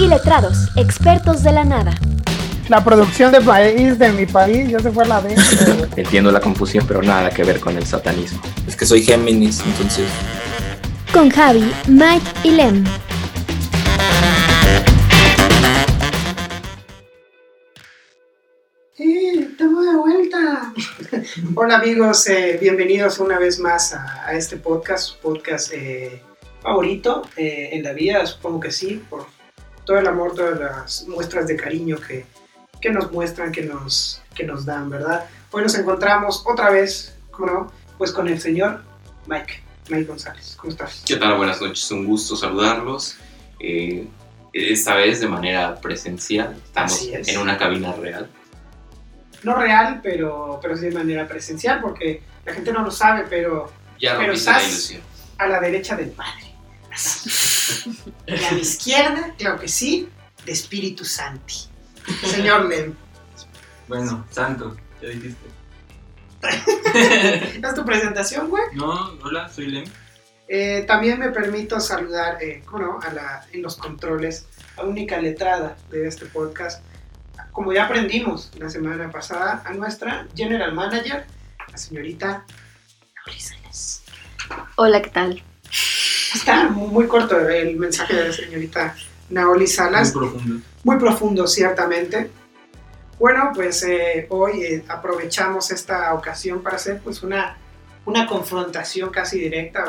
y letrados, expertos de la nada. La producción de país de mi país ya se fue a la vez. Entiendo la confusión, pero nada que ver con el satanismo. Es que soy Géminis, entonces. Con Javi, Mike y Lem. ¡Eh! ¡Estamos de vuelta! Hola amigos, eh, bienvenidos una vez más a, a este podcast, su podcast eh, favorito eh, en la vida, supongo que sí, por todo el amor, todas las muestras de cariño que, que nos muestran, que nos, que nos dan, ¿verdad? Hoy nos encontramos otra vez, ¿cómo no? Pues con el señor Mike, Mike González. ¿Cómo estás? ¿Qué tal? Buenas noches, un gusto saludarlos. Eh, esta vez de manera presencial, estamos es. en una cabina real. No real, pero, pero sí de manera presencial, porque la gente no lo sabe, pero Ya Pero rompiste la estás- ilusión. a la derecha del Padre. Y a la izquierda, claro que sí, de Espíritu Santi. Señor Lem, Bueno, santo, ya dijiste. ¿es tu presentación, güey? No, hola, soy Lem. Eh, también me permito saludar, eh, ¿cómo no? A la, en los controles, a única letrada de este podcast. Como ya aprendimos la semana pasada, a nuestra General Manager, la señorita Laura. Hola, ¿qué tal? Está muy, muy corto el mensaje de la señorita Naoli Muy Salas. profundo. muy profundo, ciertamente. Bueno, pues eh, hoy eh, aprovechamos esta ocasión para hacer pues una, una confrontación casi directa,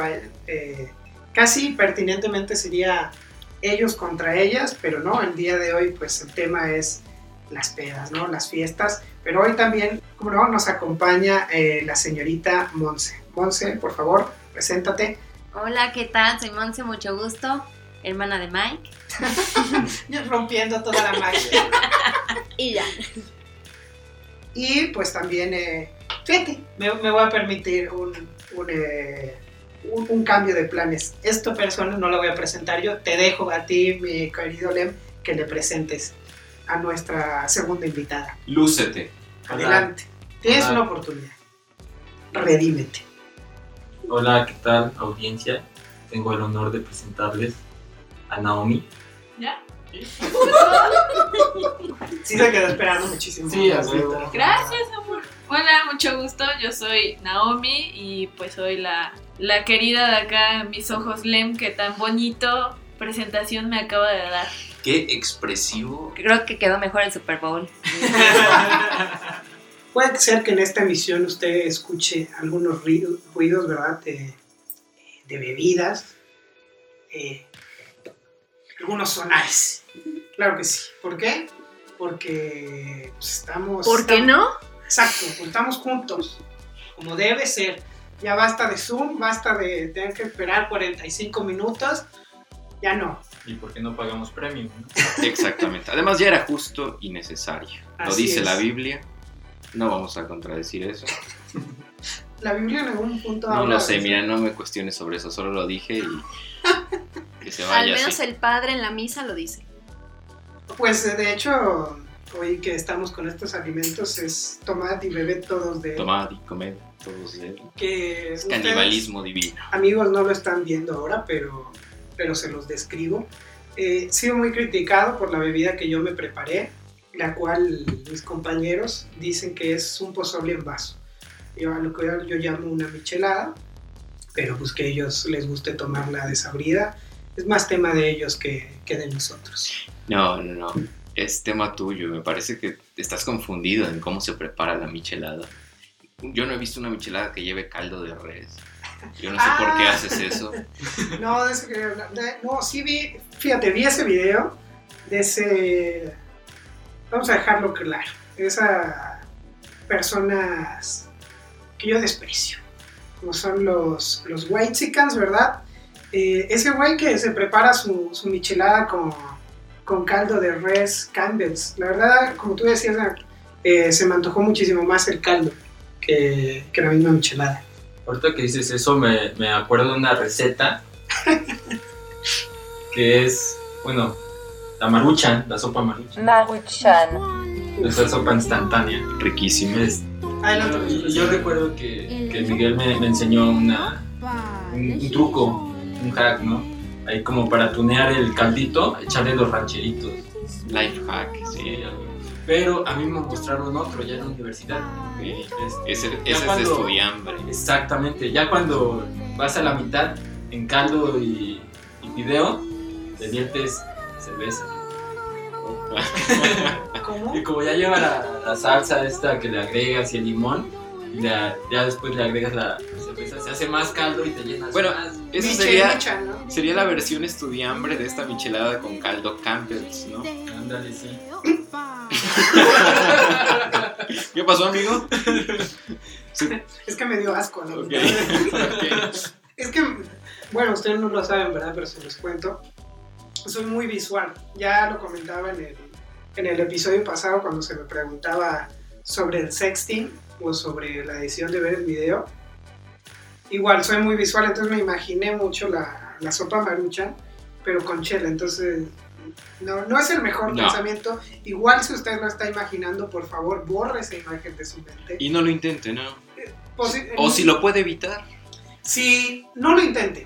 eh, casi pertinentemente sería ellos contra ellas, pero no, el día de hoy pues el tema es las pedas, ¿no? Las fiestas, pero hoy también, como no, nos acompaña eh, la señorita Monse. Monse, por favor, preséntate. Hola, ¿qué tal? Soy Monse, mucho gusto, hermana de Mike. Rompiendo toda la magia. Y ya. Y pues también, eh, fíjate, me, me voy a permitir un, un, eh, un- un cambio de planes. Esta persona no la voy a presentar yo, te dejo a ti, mi querido Lem, que le presentes a nuestra segunda invitada. Lúcete. Adelante, tienes Hola. una oportunidad. Redímete. Hola, ¿qué tal, audiencia? Tengo el honor de presentarles a Naomi. Sí se quedó esperando muchísimo. Sí, a huevo. Gracias, amor. Hola, mucho gusto. Yo soy Naomi y pues soy la, la querida de acá, mis ojos Lem, que tan bonito presentación me acaba de dar. Qué expresivo. Creo que quedó mejor el Super Bowl. Puede ser que en esta emisión usted escuche algunos ruido- ruidos, ¿verdad? De, de bebidas, eh, algunos sonares. Claro que sí. ¿Por qué? Porque pues, estamos... ¿Por qué estamos- no? Exacto, pues, estamos juntos, como debe ser. Ya basta de Zoom, basta de tener que esperar 45 minutos. Ya no. ¿Y por qué no pagamos premium? no? Exactamente. Además ya era justo y necesario. Lo Así dice es. la Biblia. No vamos a contradecir eso. La Biblia en algún punto No habla lo sé, de- mira, no me cuestiones sobre eso. Solo lo dije y que se Al vaya menos así. el padre en la misa lo dice. Pues eh, de hecho, hoy que estamos con estos alimentos es tomad y bebed todos de él. Tomad y comed todos de él. Que Es ustedes, canibalismo divino. amigos no lo están viendo ahora, pero, pero se los describo. Eh, he sido muy criticado por la bebida que yo me preparé, la cual mis compañeros dicen que es un pozole en vaso. Yo, a lo que yo llamo una michelada, pero pues que a ellos les guste tomarla desabrida. Es más tema de ellos que, que de nosotros. No, no, no. Es tema tuyo. Me parece que estás confundido en cómo se prepara la michelada. Yo no he visto una michelada que lleve caldo de res. Yo no sé por qué Ah. haces eso. No, no, sí vi, fíjate, vi ese video de ese, vamos a dejarlo claro, esas personas que yo desprecio, como son los, los white chickens, ¿verdad? Eh, ese güey que se prepara su, su michelada con, con caldo de res Campbell's, la verdad, como tú decías, eh, se me antojó muchísimo más el caldo que, que la misma michelada. Ahorita que dices eso, me, me acuerdo de una receta que es, bueno, la maruchan, la sopa maruchan. Maruchan. Esa sopa instantánea. Riquísimo. Es- yo, yo recuerdo que, que Miguel me, me enseñó una, un, un truco, un hack, ¿no? ahí como para tunear el caldito, echarle los rancheritos. Life hack, sí. Pero a mí me mostraron otro ya en la universidad. Sí. Este, Ese, ese es de cuando- estudiambre. Exactamente, ya cuando vas a la mitad en caldo y, y video, te viertes cerveza. ¿Cómo? Y como ya lleva la, la salsa esta que le agregas y el limón, y la- ya después le agregas la cerveza, se hace más caldo y te llenas Bueno, más. Eso sería, sería la versión estudiambre de esta michelada con caldo Campbell's, ¿no? Ándale, sí. ¿Qué pasó, amigo? Es que me dio asco, ¿no? Ok, ok. Es que, bueno, ustedes no lo saben, ¿verdad? Pero se los cuento. Soy muy visual. Ya lo comentaba en el, en el episodio pasado cuando se me preguntaba sobre el sexting o sobre la decisión de ver el video. Igual, soy muy visual, entonces me imaginé mucho la, la sopa maruchan, pero con chela. Entonces, no, no es el mejor No. pensamiento. Igual, si usted lo está imaginando, por favor, borre esa imagen de su mente. Y no lo intente, ¿no? Posi- O si lo puede evitar. Si no lo intente,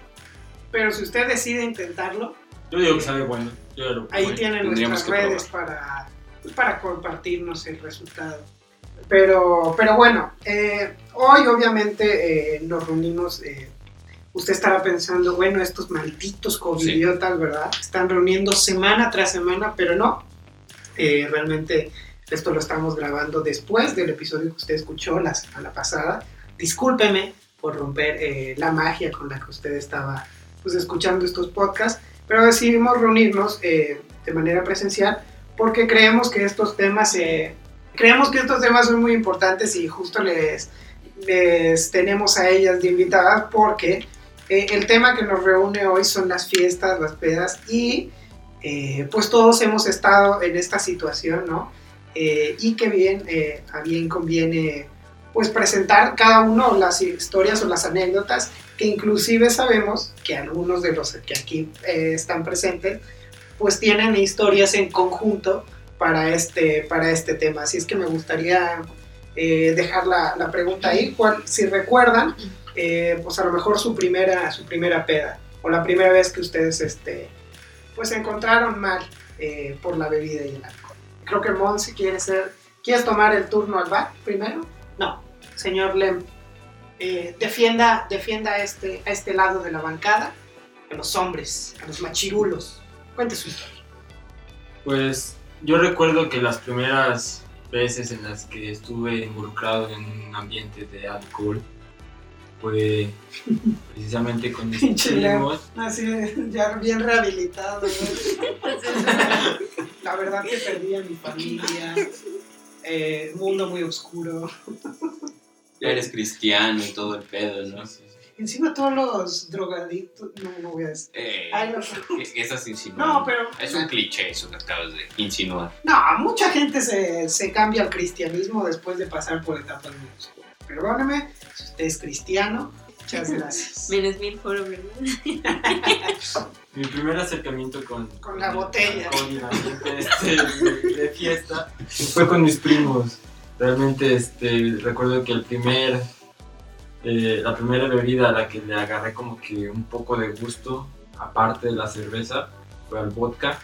pero si usted decide intentarlo, Yo digo que sabe bueno. Yo ya lo ahí tienen nuestras redes para, para compartirnos el resultado. Pero, pero bueno, eh, hoy obviamente eh, nos reunimos. eh, usted estará pensando, bueno, estos malditos covidiotas, ¿verdad? Están reuniendo semana tras semana, pero no. Eh, realmente esto lo estamos grabando después del episodio que usted escuchó la semana pasada. Discúlpeme por romper la magia con la que usted estaba pues, escuchando estos podcasts, pero decidimos reunirnos eh, de manera presencial porque creemos que estos temas eh, creemos que estos temas son muy importantes y justo les, les tenemos a ellas de invitadas porque eh, el tema que nos reúne hoy son las fiestas, las pedas y eh, pues todos hemos estado en esta situación, ¿no? Eh, y que bien, eh, a bien conviene pues presentar cada uno las historias o las anécdotas que inclusive sabemos que algunos de los que aquí eh, están presentes pues tienen historias en conjunto para este, para este tema. Así es que me gustaría eh, dejar la, la pregunta ahí, cuál, si recuerdan, eh, pues a lo mejor su primera, su primera peda o la primera vez que ustedes este, pues se encontraron mal eh, por la bebida y el alcohol. Creo que Monsi quiere ser, ¿quieres tomar el turno al bar primero? No, señor Lem, eh, defienda, defienda a este, a este lado de la bancada, a los hombres, a los machirulos. Cuente su historia. Pues yo recuerdo que las primeras veces en las que estuve involucrado en un ambiente de alcohol fue precisamente con mis primos. Así, ya bien rehabilitado. ¿no? La verdad que perdí a mi familia, eh, mundo muy oscuro. Ya eres cristiano y todo el pedo, ¿no? Encima todos los drogadictos, no, no voy a decir. Eh, Ay, no. ¿qué estás insinuando? No, pero- Es un cliché eso que acabas de insinuar. No, mucha gente se, se cambia al cristianismo después de pasar por etapas muy oscuras. Perdóneme, si usted es cristiano, muchas gracias. Menos mil foro, ¿verdad? Mi primer acercamiento con, Con la botella. Con el ambiente este, de, de fiesta fue con mis primos. Realmente este, recuerdo que el primer, eh, la primera bebida a la que le agarré como que un poco de gusto, aparte de la cerveza, fue al vodka.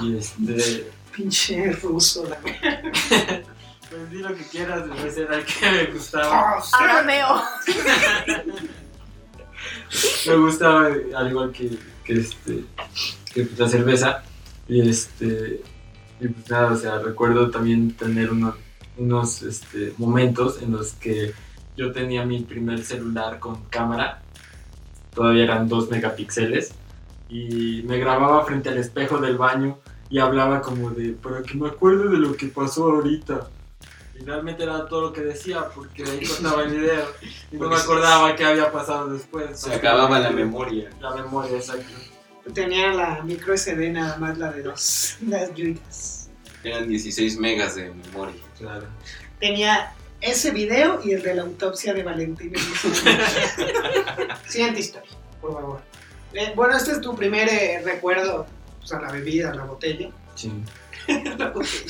Y este, Pinche ruso, la pues di lo que quieras, de era el que me gustaba. Arameo. me gustaba al igual que, que, este que pues, la cerveza y este y pues nada o sea recuerdo también tener unos unos este, momentos en los que yo tenía mi primer celular con cámara todavía eran 2 megapíxeles y me grababa frente al espejo del baño y hablaba como de para que me acuerde de lo que pasó ahorita y realmente era todo lo que decía porque ahí cortaba el video y no me acordaba qué había pasado después Se acababa la memoria. la memoria, exacto. Tenía la micro SD nada más, la de dos, las gigas. Eran 16 megas de memoria. Claro. Tenía ese video y el de la autopsia de Valentín. Siguiente historia, por favor. Eh, bueno, este es tu primer eh, recuerdo pues, a la bebida, a la botella. Sí. La botella.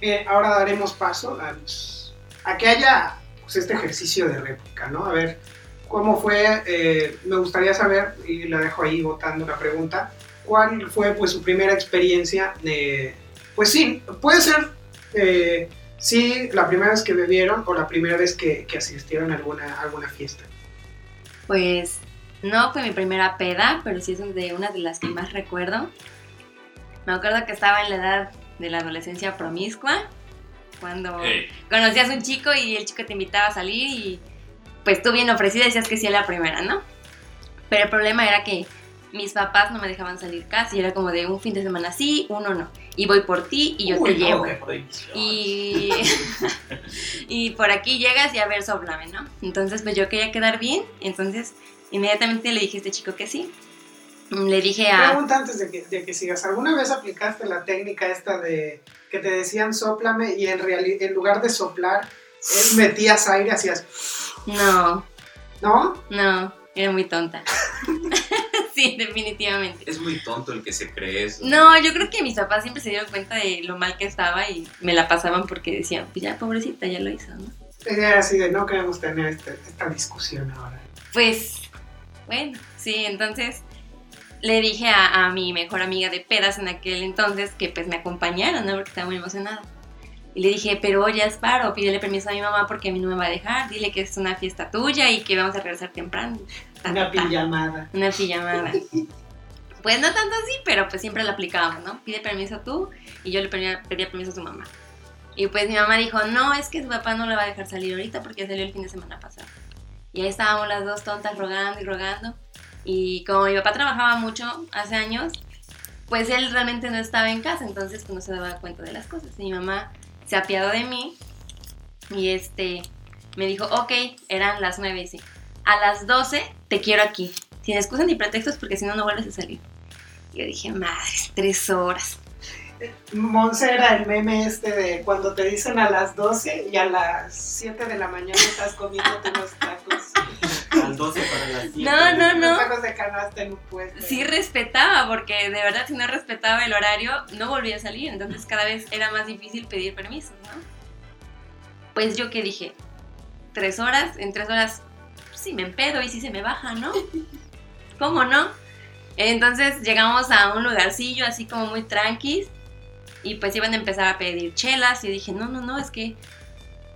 Eh, ahora daremos paso a, que haya pues, este ejercicio de réplica, ¿no? A ver, cómo fue, me gustaría saber, y la dejo ahí votando la pregunta, cuál fue pues su primera experiencia de, pues sí, puede ser, eh, sí, la primera vez que bebieron o la primera vez que, que asistieron a alguna, alguna fiesta. Pues no fue mi primera peda, pero sí es de una de las que más recuerdo. Me acuerdo que estaba en la edad de la adolescencia promiscua, cuando Hey, conocías a un chico y el chico te invitaba a salir y pues tú bien ofrecida decías que sí a la primera, ¿no? Pero el problema era que mis papás no me dejaban salir casi, era como de un fin de semana sí, uno no. Y voy por ti y yo Uy, te no, llevo. Y, y por aquí llegas y a ver, soplame, ¿no? Entonces, pues yo quería quedar bien, entonces inmediatamente le dije a este chico que sí. Le dije a... Pregunta antes de que, de que sigas, ¿alguna vez aplicaste la técnica esta de que te decían soplame y en, reali- en lugar de soplar, metías aire, hacías, No, ¿no? no, era muy tonta. sí, definitivamente. es muy tonto el que se cree eso. No, yo creo que mis papás siempre se dieron cuenta de lo mal que estaba y me la pasaban porque decían, pues ya pobrecita, ya lo hizo, ¿no? Era así de no queremos tener este- esta discusión ahora. Pues, bueno, sí, entonces le dije a, a mi mejor amiga de pedas en aquel entonces que pues me acompañara, ¿no? Porque estaba muy emocionada. Y le dije, pero oye, Asparo, pídele permiso a mi mamá porque a mí no me va a dejar. Dile que es una fiesta tuya y que vamos a regresar temprano. Una pijamada. Una pijamada. Pues no tanto así, pero pues siempre la aplicábamos, ¿no? Pide permiso tú y yo le pedía, pedía permiso a su mamá. Y pues mi mamá dijo, no, es que su papá no la va a dejar salir ahorita porque salió el fin de semana pasado. Y ahí estábamos las dos tontas rogando y rogando. Y como mi papá trabajaba mucho hace años, pues él realmente no estaba en casa, entonces pues no se daba cuenta de las cosas. Y mi mamá se apiadó de mí y este me dijo, ok, eran las nueve y sí. A las 12 te quiero aquí, sin excusas ni pretextos porque si no, no vuelves a salir. Y yo dije, madre, tres horas. Monse era el meme este de cuando te dicen a las 12 y a las 7 de la mañana estás comiendo unos tacos. Al 12 para las 7. No, no, no. Unos tacos de canasta en un puesto. Sí respetaba, porque de verdad si no respetaba el horario, no volvía a salir. Entonces cada vez era más difícil pedir permiso, ¿no? Pues yo que dije, tres horas, en tres horas sí me empedo y sí se me baja, ¿no? ¿Cómo no? Entonces llegamos a un lugarcillo así como muy tranquis y pues iban a empezar a pedir chelas y dije, no, no, no, es que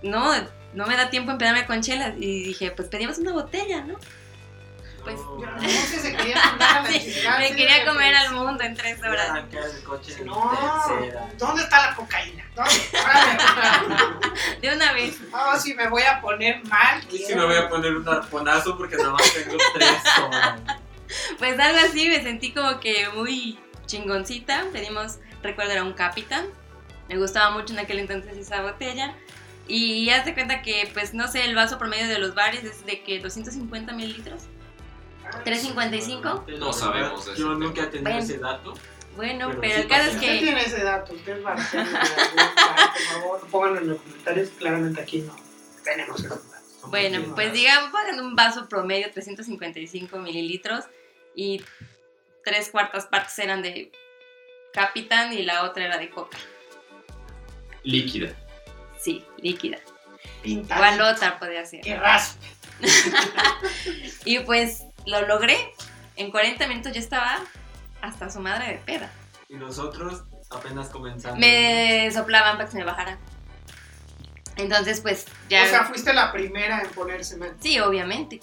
no, no me da tiempo en pedirme con chelas y dije, pues pedimos una botella, ¿no? Pues, Ya, Monse se quería comer a la Sí, chica, me quería comer al mundo en tres horas. No. ¿dónde está la cocaína? De una vez. No, si me voy a poner mal. Y si me voy a poner un arponazo porque nada más tengo tres horas. Pues algo así, me sentí como que muy chingoncita. Pedimos, recuerdo, era un Capitán. Me gustaba mucho en aquel entonces esa botella. Y haz de cuenta que, pues no sé, el vaso promedio de los bares es de que 250 mililitros. 3.55. No sabemos Yo nunca he tenido Bueno. ese dato. Bueno, Pero pero sí el caso es pasa. Usted que tiene ese dato, usted va a por favor, pónganlo en los comentarios. Claramente aquí no tenemos esos datos. Bueno, pues digamos, pongan un vaso promedio 355 mililitros y tres cuartas partes eran de Capitán y la otra era de Coca. Líquida. Sí, líquida. Pintar. Igual otra podía ser. Que raspe. Y pues lo logré. En 40 minutos yo estaba hasta su madre de peda. Y nosotros apenas comenzando. Me soplaban para que se me bajara. Entonces, pues ya. O sea, fuiste la primera en ponerse mal. Sí, obviamente.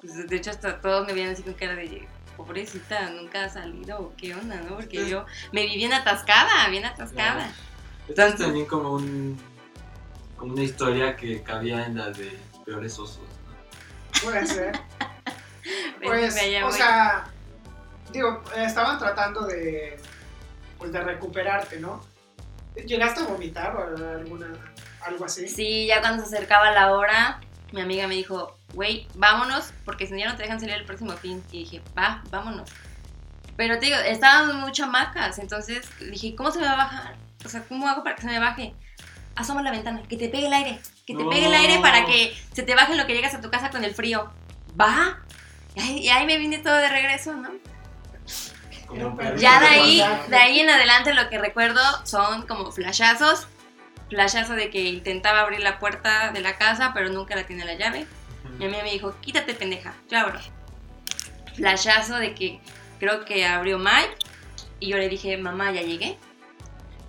Pues, de hecho, hasta todos me veían así con cara de pobrecita, nunca ha salido, o qué onda, ¿no? Porque yo me vi bien atascada, bien atascada. Esto es también como un como una historia que cabía en la de peores osos. ¿no? Puede ser. Pues, Pues, me o sea, digo, estaban tratando de, pues, de recuperarte, ¿no? ¿Llegaste a vomitar o alguna, algo así? Sí, ya cuando se acercaba la hora, mi amiga me dijo, güey, vámonos, porque si no ya no te dejan salir el próximo fin. Y dije, va, vámonos. Pero te digo, estábamos muy chamacas, entonces dije, ¿cómo se me va a bajar? O sea, ¿cómo hago para que se me baje? Asoma la ventana, que te pegue el aire, que te No. pegue el aire para que se te baje lo que llegas a tu casa con el frío. ¿Va? Y ahí, me vine todo de regreso, ¿no? Ya de ahí, de ahí en adelante lo que recuerdo son como flashazos. Flashazo de que intentaba abrir la puerta de la casa, pero nunca la tiene la llave. Mi amiga me dijo, quítate pendeja, yo abro. Flashazo de que creo que abrió Mike y yo le dije, mamá, ya llegué.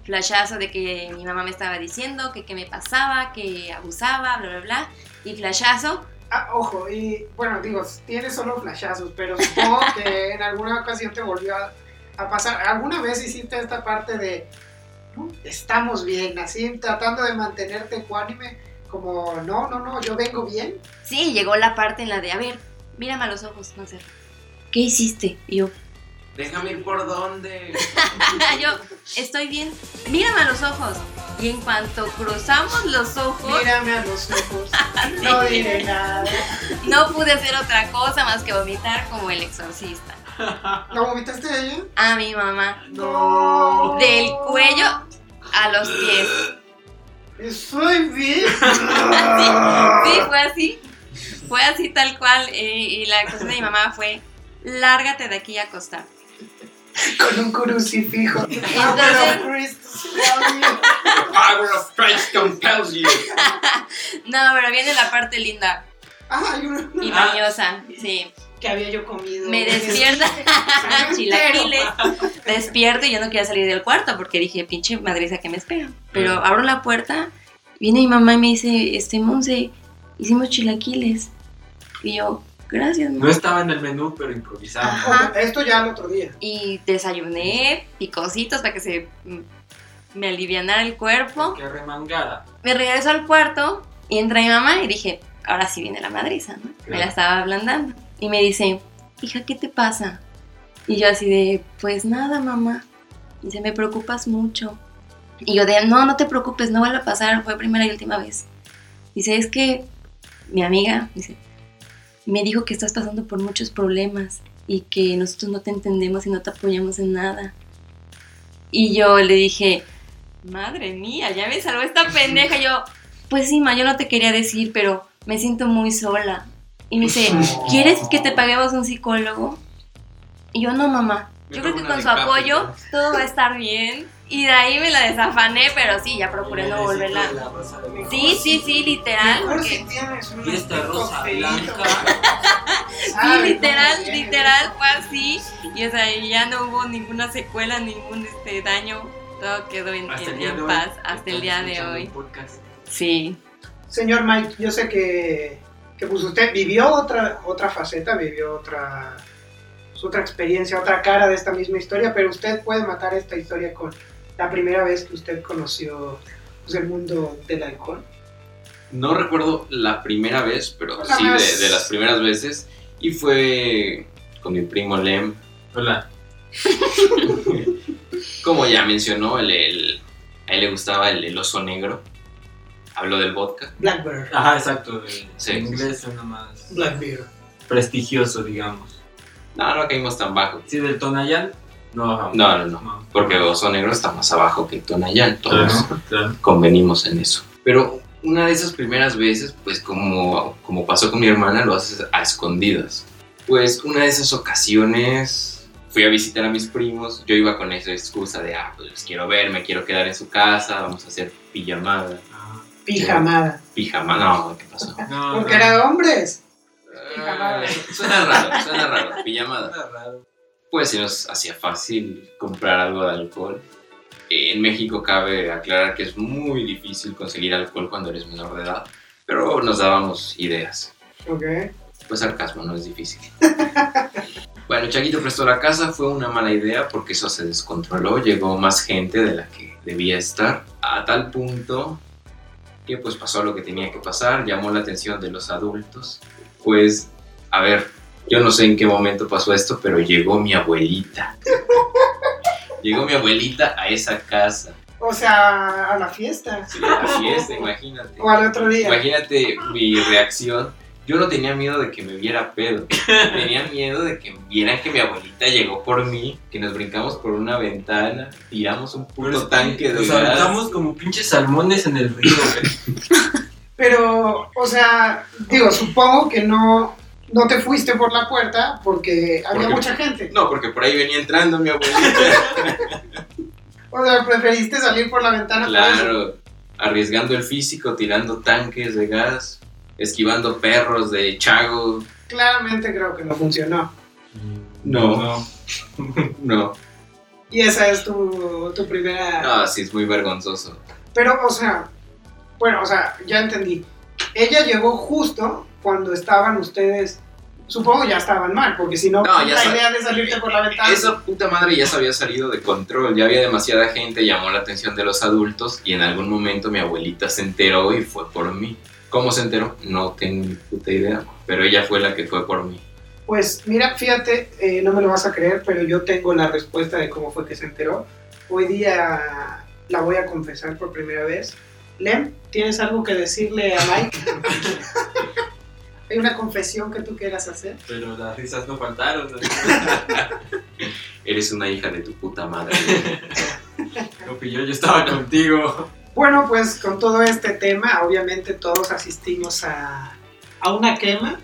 Flashazo de que mi mamá me estaba diciendo que qué me pasaba, que abusaba, bla, bla, bla. Y flashazo, Ah, ojo, y bueno, digo, tienes solo flashazos, pero supongo que en alguna ocasión te volvió a, a pasar. ¿Alguna vez hiciste esta parte de "No, estamos bien, así tratando de mantenerte ecuánime? Como, no, no, no, yo vengo bien. sí, llegó la parte en la de, a ver, mírame a los ojos, no sé. ¿Qué hiciste? Y yo, Déjame ir por dónde. yo, estoy bien, mírame a los ojos. Y en cuanto cruzamos los ojos, Mírame a los ojos, no diré nada. no pude hacer otra cosa más que vomitar como el exorcista. ¿No vomitaste de ella? A mi mamá. No. Del cuello a los pies. Estoy bien. Sí, fue así. Fue así tal cual. eh, y la cosa de mi mamá fue, lárgate de aquí a acostar. Con un crucifijo. Ah, pero Cristo se llama. The power of Christ compels you. No, pero viene la parte linda Ah, hay una y mañosa. Sí. que había yo comido. Me despierta chilaquiles. Despierto y yo no quería salir del cuarto porque dije, pinche madriza que me espera. Pero Mm. abro la puerta, viene mi mamá y me dice, este Monse, hicimos chilaquiles. Y yo, gracias, No mamá. estaba en el menú, pero. Ojo, Esto ya el otro día. Y desayuné picositos para que se mm, me alivianara el cuerpo. Que remangada. Me regreso al cuarto y entra mi mamá y dije, ahora sí viene la madriza, ¿no? Me la Claro. estaba ablandando. Y me dice, hija, ¿qué te pasa? Y yo así de, pues nada, mamá. Dice, me preocupas mucho. Y yo de, no, no te preocupes, no vuelve a pasar, fue primera y última vez. Dice, es que mi amiga, dice, me dijo que estás pasando por muchos problemas y que nosotros no te entendemos y no te apoyamos en nada. Y yo le dije, madre mía, ya me salvó esta pendeja. Yo, pues sí, ma, yo no te quería decir, pero me siento muy sola. Y me dice, ¿quieres que te paguemos un psicólogo? Y yo, no, mamá. Yo Me creo que con su apoyo todo va a estar bien. Y de ahí me la desafané, pero sí, ya procuré no volverla. La rosa de México. Sí, sí, sí, literal. Mejor si Porque, Y esta rosa blanca. sí, literal, literal, fue así. Y o sea, ya no hubo ninguna secuela, ningún este daño. Todo quedó en, paz hasta el día de hoy. Sí. Señor Mike, yo sé que, que pues usted vivió otra, otra faceta, vivió otra, pues, otra experiencia, otra cara de esta misma historia, pero usted puede matar esta historia con la primera vez que usted conoció pues, el mundo del alcohol. No recuerdo la primera vez, pero Una sí de, de las primeras veces. Y fue con mi primo Lem. Hola. Como ya mencionó, el, el- a él le gustaba el, el oso negro. Habló del vodka. Blackbird. Ajá, exacto. Sí, en inglés suena más Blackbeard. prestigioso, digamos. No, no caímos tan bajo. Sí, del Tonayán. No, No, no, no. Porque oso negro está más abajo que Tonayán. Todos Claro, claro. convenimos en eso. Pero una de esas primeras veces, pues como, como pasó con mi hermana, lo haces a escondidas. Pues una de esas ocasiones fui a visitar a mis primos. Yo iba con esa excusa de, ah, pues los quiero ver, me quiero quedar en su casa, vamos a hacer pijamada. Ah, Pijamada. Pijamada, no, ¿qué pasó? No, Porque no. era de hombres. Ah, suena raro, suena raro, pijamada. Suena raro. Pues se nos hacía fácil comprar algo de alcohol. Eh, En México cabe aclarar que es muy difícil conseguir alcohol cuando eres menor de edad, pero nos dábamos ideas. Ok. Pues sarcasmo, no es difícil. bueno, Chaguito prestó la casa, fue una mala idea porque eso se descontroló, llegó más gente de la que debía estar, a tal punto que pues pasó lo que tenía que pasar, llamó la atención de los adultos. Pues, a ver, yo no sé en qué momento pasó esto, pero llegó mi abuelita. Llegó mi abuelita a esa casa, O sea, a la fiesta. sí, a la fiesta, imagínate. O al otro día. Imagínate mi reacción. Yo no tenía miedo de que me viera pedo. Tenía miedo de que vieran que mi abuelita llegó por mí, que nos brincamos por una ventana, tiramos un que tanque de Nos gas. aventamos como pinches salmones en el río, güey. Pero, o sea, digo, supongo que no, no te fuiste por la puerta porque había Porque- mucha gente. No, porque por ahí venía entrando mi abuelita. O sea, preferiste salir por la ventana. claro, arriesgando el físico, tirando tanques de gas. esquivando perros de Chago. Claramente creo que no funcionó. No. No, Y esa es tu, tu primera... no, sí es muy vergonzoso. Pero, o sea, bueno, o sea, ya entendí. Ella llegó justo cuando estaban ustedes, supongo ya estaban mal, porque si no, No, ya la sab- idea de salirte por la ventana. Esa puta madre ya se había salido de control, ya había demasiada gente, llamó la atención de los adultos y en algún momento mi abuelita se enteró y fue por mí. ¿Cómo se enteró? No tengo ni puta idea, pero ella fue la que fue por mí. Pues mira, fíjate, eh, no me lo vas a creer, pero yo tengo la respuesta de cómo fue que se enteró. Hoy día la voy a confesar por primera vez. Lem, ¿tienes algo que decirle a Mike? ¿Hay una confesión que tú quieras hacer? Pero las risas no faltaron. ¿no? Eres una hija de tu puta madre. Lo pilló, yo estaba contigo. Bueno, pues con todo este tema, obviamente todos asistimos a, a una quema.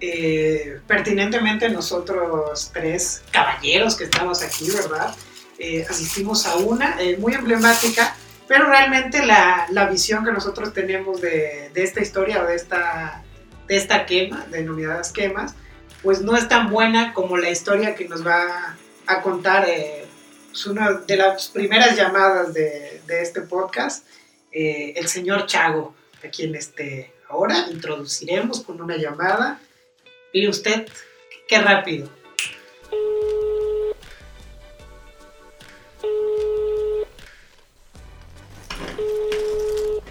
Eh, pertinentemente nosotros tres caballeros que estamos aquí, ¿verdad? Eh, asistimos a una eh, muy emblemática, pero realmente la, la visión que nosotros tenemos de, de esta historia o de esta, de esta quema, denominadas quemas, pues no es tan buena como la historia que nos va a contar eh, pues, una de las primeras llamadas de, de este podcast, eh, el señor Chago, a quien este, ahora introduciremos con una llamada. Y usted, qué rápido.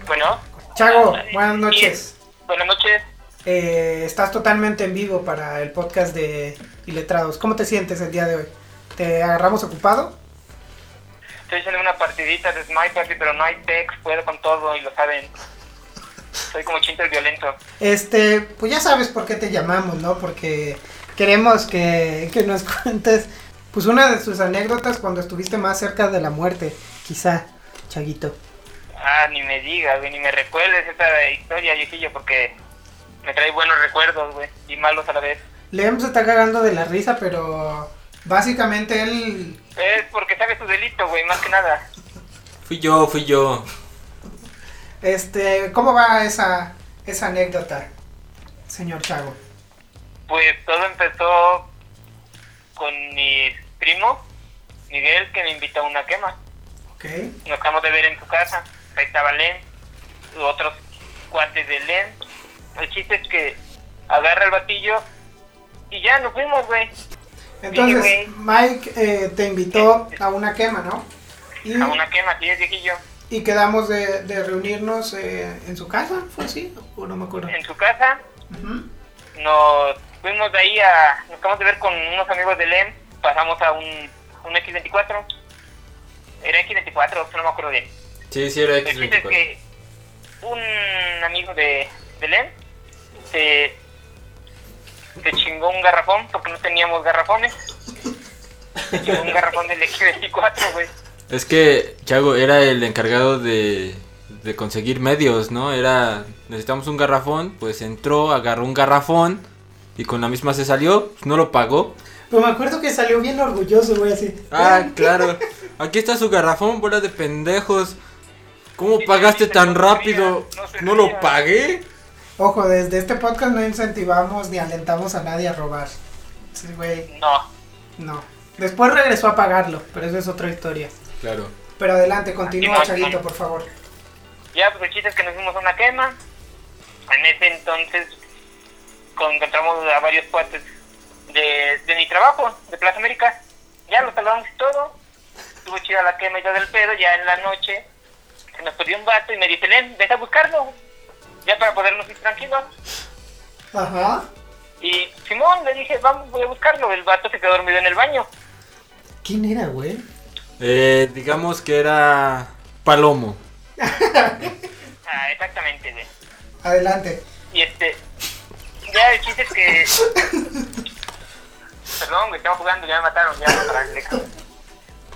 Bueno, Chago, buenas noches. buenas noches. Eh, estás totalmente en vivo para el podcast de Iletrados. ¿Cómo te sientes el día de hoy? ¿Te agarramos ocupado? Estoy haciendo una partidita de Smite Party, pero no hay pex, puedo con todo y lo saben. Soy como chinto el violento. Este, pues ya sabes por qué te llamamos, ¿no? Porque queremos que, que nos cuentes, pues una de tus anécdotas cuando estuviste más cerca de la muerte, quizá, Chaguito. Ah, ni me digas, güey, ni me recuerdes esa historia, viejillo, porque me trae buenos recuerdos, güey, y malos a la vez. Lem se está cagando de la risa, pero básicamente él Es porque sabes tu delito, güey, más que nada. Fui yo, fui yo. Este, ¿cómo va esa, esa anécdota, señor Chago? Pues todo empezó con mi primo, Miguel, que me invitó a una quema. ¿Ok? Nos acabamos de ver en su casa. Ahí estaba Len, otros cuates de Len. El chiste es que agarra el batillo y ya nos fuimos, güey. Entonces, güey. Mike eh, te invitó a una quema, ¿no? Y, A una quema, así es, viejillo. y quedamos de, de reunirnos eh, en su casa, ¿fue así? ¿O no me acuerdo? En su casa nos fuimos de ahí a. Nos acabamos de ver con unos amigos de Len. Pasamos a un, un X24. Era X24, no me acuerdo bien. Sí, sí, era El chiste es X24. que un amigo de, de Len se, se chingó un garrafón porque no teníamos garrafones. Se chingó un garrafón del X24, güey. Es que Chago era el encargado de, de conseguir medios, ¿no? Era, necesitamos un garrafón, pues entró, agarró un garrafón y con la misma se salió, pues no lo pagó. Pero me acuerdo que salió bien orgulloso, güey, así. Ah, claro. Aquí está su garrafón, bola de pendejos. ¿Cómo Sí, pagaste sí, tan rápido? no servía. ¿No lo pagué? Ojo, desde este podcast no incentivamos ni alentamos a nadie a robar. Sí, güey, No. no. Después regresó a pagarlo, pero eso es otra historia. Claro. Pero adelante, continúa, no, Chaguito, no. por favor. Ya, pues el chiste es que nos fuimos a una quema. En ese entonces con- encontramos a varios cuates de, de mi trabajo, de Plaza América. Ya los saludamos y todo. Estuvo chida la quema y todo el pedo. Ya en la noche se nos perdió un vato y me dice, Len, deja buscarlo. Ya para podernos ir tranquilos. Ajá. Y Simón, le dije, vamos, voy a buscarlo. El vato se quedó dormido en el baño. ¿Quién era, güey? Eh, digamos que era Palomo. Ah, exactamente, güey. Adelante. Y este, ya el chiste es que. Perdón, güey, estamos jugando, ya me mataron, ya me mataron.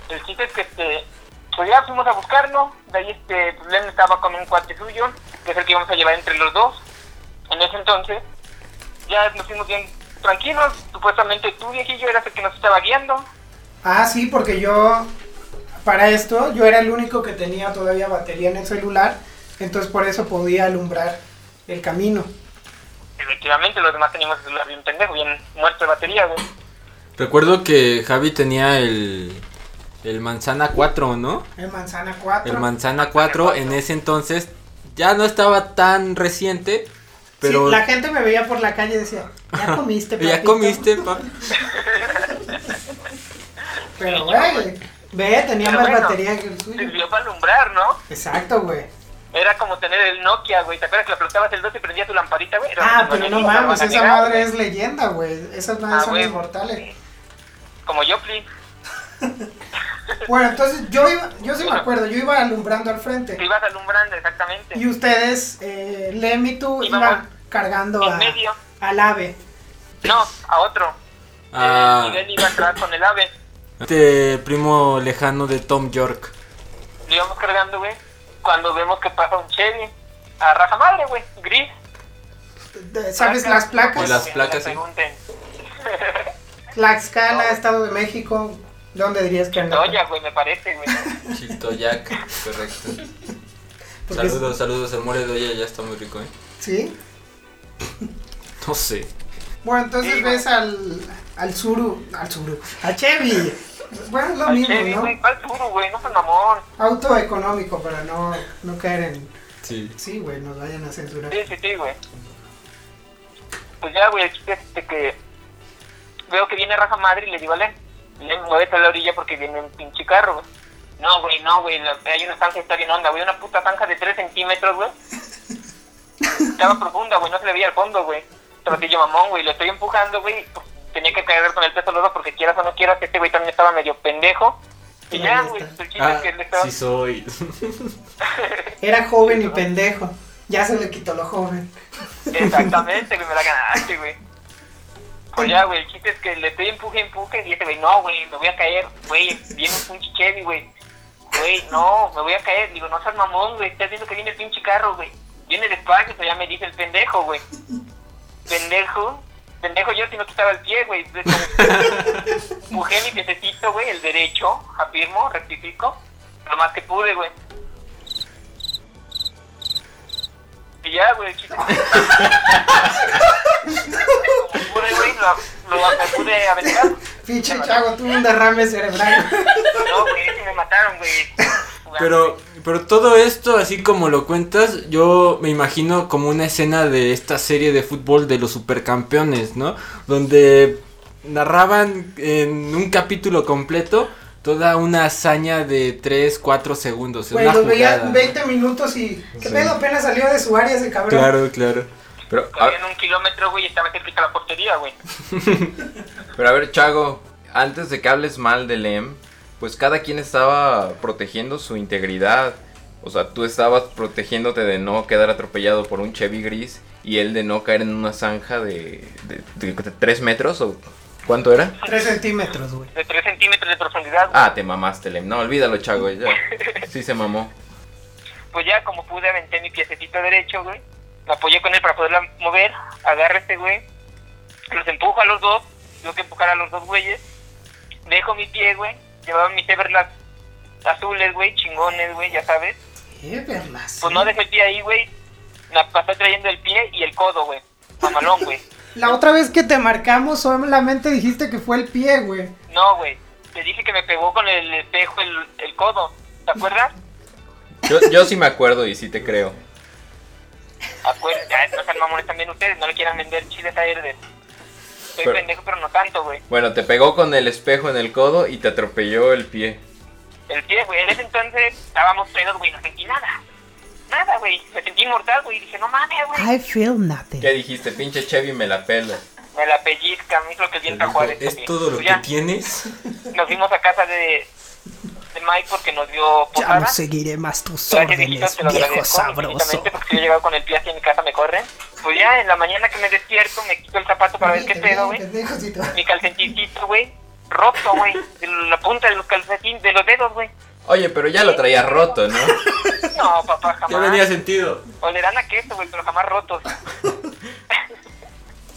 El chiste es que este, pues ya fuimos a buscarlo. De ahí este, pues Len estaba con un cuate suyo, que es el que íbamos a llevar entre los dos. En ese entonces, ya nos fuimos bien tranquilos. Supuestamente tú, viejillo, eras el que nos estaba guiando. Ah, sí, porque yo, para esto, yo era el único que tenía todavía batería en el celular, entonces por eso podía alumbrar el camino. Efectivamente, los demás teníamos el celular bien pendejo, bien muerto de batería, güey. Recuerdo que Javi tenía el, el Manzana 4, ¿no? El Manzana 4. El Manzana 4 en ese entonces ya no estaba tan reciente, pero Sí, la gente me veía por la calle y decía, ya comiste, ya papito?" comiste, papi. Pero, güey, ve, tenía Pero más bueno, batería que el suyo. Sirvió para alumbrar, ¿no? Exacto, güey. Era como tener el Nokia, güey. ¿Te acuerdas que le aplastabas el 2 y prendía tu lamparita, güey? Ah, pero no mames, esa madre güey. es leyenda, güey. Esas madres Ah, son güey. inmortales. Como Joplin. Bueno, entonces yo iba, yo sí me acuerdo, yo iba alumbrando al frente. Te ibas alumbrando, exactamente. Y ustedes, eh, Lem y tú, Íbamos iban cargando En a, medio. al ave. No, a otro. Ah, Eh, Miguel iba atrás con el ave. este primo lejano de Tom York. Lo íbamos cargando, güey. Cuando vemos que pasa un Chevy. A raja madre, güey. Gris. ¿Sabes las Y placas? las placas, sí. Tlaxcala, Estado de México. ¿Dónde dirías que anda? Oye, güey, me parece, güey. Chiltoyac, correcto. Porque es- Saludos, saludos, el mole de olla ya está muy rico, ¿eh? ¿Sí? No sé. Bueno, entonces Sí, ves al, al Suru, al Suru, a Chevy. Bueno, es lo Al mismo, Chevy, ¿no? güey. ¿Cuál duro, güey? No seas mamón. Auto económico para no, no caer en... Sí. Sí, güey, nos vayan a censurar. Sí, sí, sí, güey. Pues ya, güey, este que veo que viene raja madre y le digo, Len, muévete a la orilla porque viene un pinche carro, güey. No, güey, no, güey, hay una zanja que está bien onda, güey, una puta zanja de 3 centímetros, güey. Estaba profunda, güey, no se le veía el fondo, güey. Trotillo mamón, güey, lo estoy empujando, güey. pues, tenía que caer con el peso los dos porque quieras o no quieras, este güey también estaba medio pendejo. Y ya, güey, está. el chiste es Ah, que él estaba... sí soy. Era joven y pendejo. Ya se le quitó lo joven. Exactamente, güey, me la ganaste, güey. Pues ya, güey, el chiste es que le estoy empuje, empuje, y ese güey, no, güey, me voy a caer, güey, viene un pinche Chevy, güey. Güey, no, me voy a caer. Digo, no seas mamón, güey, estás viendo que viene el pinche carro, güey. Viene despacio, pero ya me dice el pendejo, güey. Pendejo, pendejo yo si no quitaba el pie, güey. Empujé mi piececito, güey, el derecho, afirmo, rectifico, lo más que pude, güey. Y ya, güey, chiste como pude, güey, lo, lo pude aventar. Pinche Chago tuvo un derrame cerebral. No, güey, me mataron, güey. Pero, pero todo esto, así como lo cuentas, yo me imagino como una escena de esta serie de fútbol de los supercampeones, ¿no? Donde narraban en un capítulo completo toda una hazaña de 3, 4 segundos. Güey, lo veía jugada. 20 minutos y... ¿Qué Sí. pedo? Apenas salió de su área ese cabrón. Claro, claro. Pero, a, Corrían un kilómetro, güey, y estaba cerca de la portería, güey. pero a ver, Chago, antes de que hables mal de Lem, pues cada quien estaba protegiendo su integridad. O sea, tú estabas protegiéndote de no quedar atropellado por un Chevy gris y él de no caer en una zanja de, de, de 3 metros o ¿cuánto era? 3 centímetros, güey. De 3 centímetros de profundidad, güey. Ah, te mamaste, Lem. No, olvídalo, Chago, ya. Sí se mamó. Pues ya, como pude, aventé mi piececito derecho, güey. Me apoyé con él para poderla mover. Agarra este güey. Los empujo a los dos. Tengo que empujar a los dos güeyes. Dejo mi pie, güey. Llevaba mis Everlast azules, güey, chingones, güey, ya sabes. ¿Qué verlas? Pues no dejé el pie ahí, güey. Me pasé trayendo el pie y el codo, güey. Mamalón, güey. La otra vez que te marcamos solamente dijiste que fue el pie, güey. No, güey. Te dije que me pegó con el espejo el, el codo. ¿Te acuerdas? Yo, yo sí me acuerdo y sí te creo. Acuérdate, ya, no sean mamones también ustedes. No le quieran vender chiles a. Soy Pero- pendejo, pero no tanto, güey. Bueno, te pegó con el espejo en el codo y te atropelló el pie. El pie, güey. En ese entonces estábamos pedos, güey. No sentí nada. Nada, güey. Me sentí inmortal, güey. Dije, no mames, güey. I feel nothing. ¿Qué dijiste? Pinche Chevy me la pela. Me la pellizca. Me hizo lo que el viento a Juárez. ¿Es todo lo Pues que ya, tienes? Nos fuimos a casa de, de Mike porque nos dio Ya posada. no seguiré más tus Gracias, órdenes, te lo viejo sabroso. Porque si yo he llegado con el pie así en mi casa, me corren. Pues ya, en la mañana que me despierto, me quito el zapato para ver qué pedo, güey. Mi calcetincito, güey. Roto, güey. De la punta de los calcetines, de los dedos, güey. Oye, pero ya lo traía roto, ¿no? No, papá, jamás. Ya venía sentido. Olerán a queso, güey, pero jamás rotos.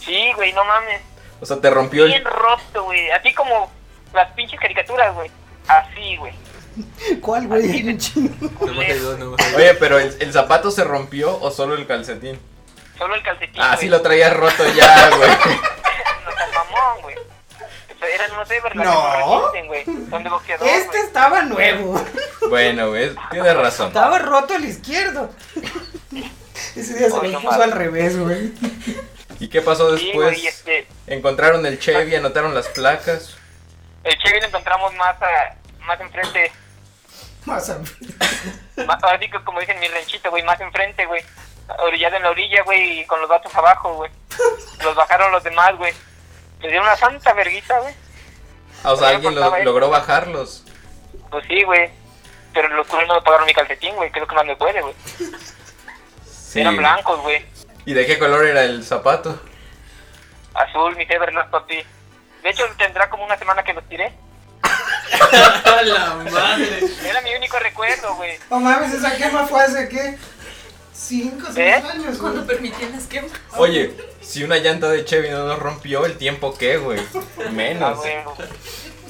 sí, güey, no mames. O sea, te rompió Bien el... roto, güey. Así como las pinches caricaturas, güey. Así, güey. ¿Cuál, güey? Oye, pero el, el zapato se rompió o solo el calcetín. Solo el calcetín. Ah, güey. sí lo traías roto ya, güey. No seas mamón, güey. Eran unos Everlast No. que resisten, güey. Son de boxeador, Este güey. estaba nuevo. Bueno, güey, tienes razón. Estaba roto el izquierdo. Ese día se Ay, lo no puso al revés, güey. ¿Y qué pasó Sí, después? este, Encontraron el Chevy, anotaron las placas. el Chevy lo encontramos más, a, más enfrente. Más ahora sí que como dicen mi ranchito, güey, más enfrente, güey. Orillado en la orilla, güey, y con los vatos abajo, güey. Los bajaron los demás, güey. Les dieron una santa verguita, güey. Ah, o sea, alguien lo- logró bajarlos. Pues sí, güey. Pero los culos no me pagaron mi calcetín, güey, que es lo que más me puede, güey. Sí. Eran blancos, güey. ¿Y de qué color era el zapato? Azul, mis Everlast, papi. De hecho, tendrá como una semana que los tiré. la madre. Era mi único recuerdo, güey. No mames, esa quema fue hace qué? Cinco, seis ¿Eh? años, Cuando permitían las quemas. Oye, si una llanta de Chevy no nos rompió, ¿el tiempo qué, güey? Ah, Menos. güey.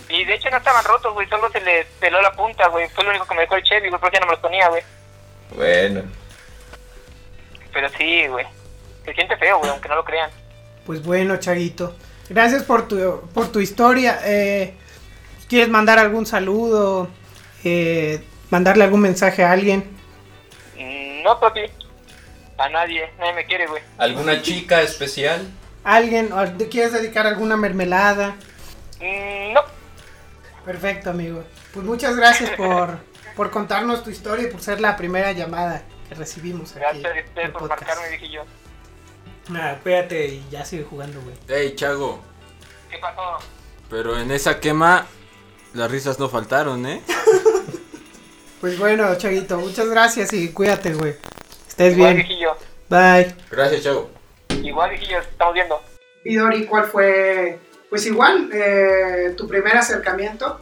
Y de hecho no estaban rotos, güey. Solo se les peló la punta, güey. Fue lo único que me dejó el Chevy, güey. Porque ya no me los ponía, güey. Bueno. Pero sí, güey. Se siente feo, güey, aunque no lo crean. Pues bueno, Chaguito. Gracias por tu, por tu historia. Eh, ¿Quieres mandar algún saludo? Eh, ¿Mandarle algún mensaje a alguien? Mm, No, papi. A nadie. Nadie me quiere, güey. ¿Alguna chica especial? ¿Alguien? ¿O ¿Te quieres dedicar alguna mermelada? Mm, No. Perfecto, amigo. Pues muchas gracias por, por contarnos tu historia y por ser la primera llamada que recibimos aquí. Gracias a en ustedes por podcast. marcarme, dije yo. Ah, cuídate y ya sigue jugando, güey. Ey, Chago, ¿Qué pasó? pero en esa quema las risas no faltaron, ¿eh? Pues bueno, Chaguito, muchas gracias y cuídate, güey. Estés Igual, bien. viejillo. Bye. Gracias, Chago. Igual, viejillo. Estamos viendo. Vidori, ¿cuál fue? Pues igual, eh, tu primer acercamiento.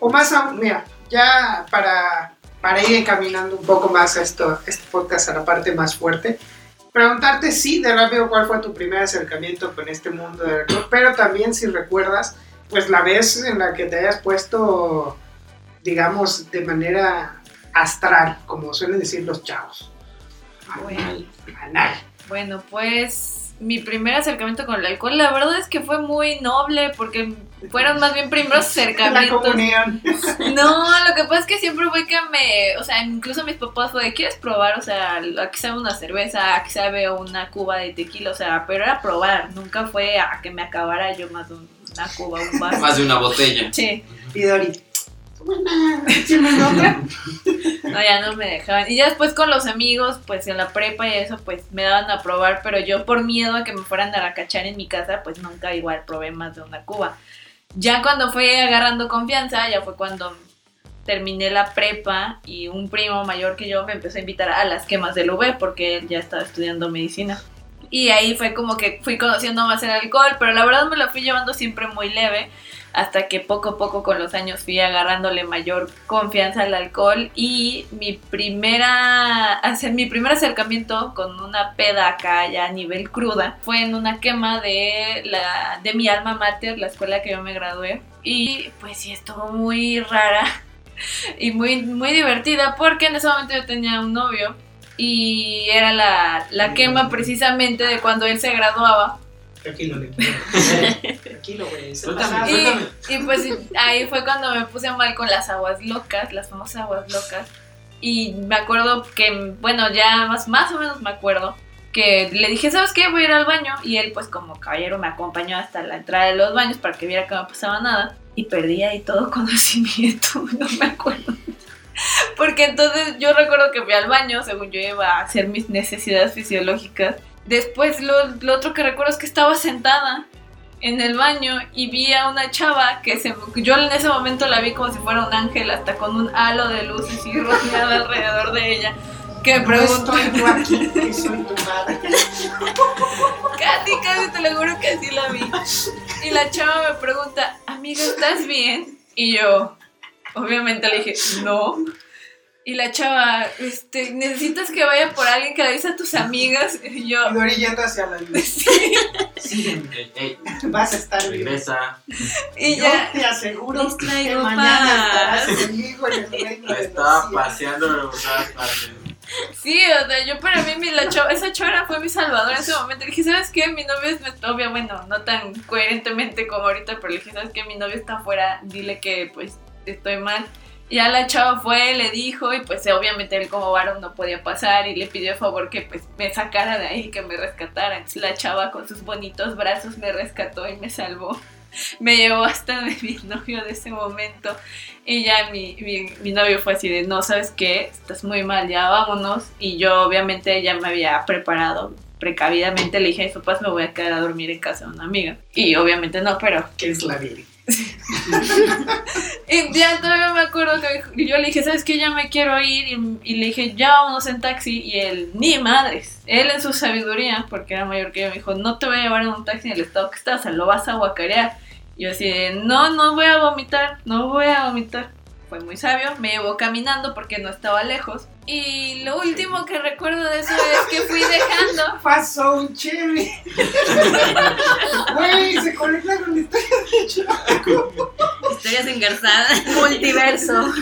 O más aún, mira, ya para, para ir encaminando un poco más a esto, este podcast a la parte más fuerte, preguntarte sí, de rápido, cuál fue tu primer acercamiento con este mundo del alcohol, pero también si recuerdas, pues la vez en la que te hayas puesto, digamos, de manera astral, como suelen decir los chavos. Bueno. Anal. Bueno, pues mi primer acercamiento con el alcohol, la verdad es que fue muy noble porque fueron más bien primeros La acercamientos. comunión. No, lo que pasa es que siempre fue que me, o sea, incluso mis papás fue de, ¿quieres probar? O sea, a que sabe una cerveza, a que sabe una cuba de tequila, o sea, pero era probar, nunca fue a que me acabara yo más de un- una cuba, un vaso. Más de una botella. Sí, échame otra. no, ya no me dejaban. Y ya después con los amigos, pues en la prepa y eso, pues me daban a probar, pero yo por miedo a que me fueran a cachar en mi casa, pues nunca igual probé más de una cuba. Ya cuando fui agarrando confianza, ya fue cuando terminé la prepa y un primo mayor que yo me empezó a invitar a las quemas del UV porque él ya estaba estudiando medicina. Y ahí fue como que fui conociendo más el alcohol, pero la verdad me lo fui llevando siempre muy leve hasta que poco a poco con los años fui agarrándole mayor confianza al alcohol y mi primera hacer mi primer acercamiento con una peda acá ya a nivel cruda fue en una quema de la de mi alma mater, la escuela que yo me gradué. Y pues sí estuvo muy rara y muy muy divertida porque en ese momento yo tenía un novio y era la, la quema precisamente de cuando él se graduaba Tranquilo, le Tranquilo, güey. Y, y pues ahí fue cuando me puse mal con las aguas locas, las famosas aguas locas. Y me acuerdo que, bueno, ya más, más o menos me acuerdo que le dije, ¿sabes qué? Voy a ir al baño. Y él, pues como caballero, me acompañó hasta la entrada de los baños para que viera que no pasaba nada. Y perdí ahí todo conocimiento, no me acuerdo. Porque entonces yo recuerdo que fui al baño, según yo iba a hacer mis necesidades fisiológicas. Después lo, lo otro que recuerdo es que estaba sentada en el baño y vi a una chava que se, yo en ese momento la vi como si fuera un ángel, hasta con un halo de luz así rodeada alrededor de ella. Que me No preguntó, estoy yo aquí, soy tu madre. casi, casi te lo juro que así la vi. Y la chava me pregunta, amiga, ¿estás bien? Y yo, obviamente le dije, no. Y la chava, este, necesitas que vaya por alguien que le avise a tus amigas. Y yo, Vidori yendo hacia la luz. sí. Ey, Vas a estar bien. regresa. Y Yo ya, te aseguro que mañana estarás conmigo en el reino estaba paseando en todas partes. Sí, o sea, yo para mí mi, la cho- esa chora fue mi salvador en ese momento. Le dije, ¿sabes qué? Mi novio es novio, bueno, no tan coherentemente como ahorita, pero le dije, ¿sabes qué? Mi novio está afuera, dile que pues estoy mal. Ya la chava fue, le dijo, y pues obviamente él como varón no podía pasar y le pidió favor que pues me sacara de ahí, que me rescatara. Entonces la chava con sus bonitos brazos me rescató y me salvó. Me llevó hasta de mi novio de ese momento. Y ya mi, mi, mi novio fue así de, no, ¿sabes qué? Estás muy mal, ya vámonos. Y yo obviamente ya me había preparado precavidamente. Le dije a mis papás, me voy a quedar a dormir en casa de una amiga. Y obviamente no, pero... ¿Qué es la vida? Y ya todavía me acuerdo que yo le dije, ¿sabes qué? Ya me quiero ir. Y, le dije, ya vámonos en taxi. Y él, ni madres. Él en su sabiduría, porque era mayor que yo, me dijo, no te voy a llevar en un taxi en el estado que estás, o sea, lo vas a guacarear. Y yo así no, no voy a vomitar, no voy a vomitar. Fue muy sabio, me llevó caminando porque no estaba lejos. Y lo último que recuerdo de eso es que fui dejando. Pasó un chévere. Güey, se conecta con la historia de Chaco. Historias engarzadas. Multiverso.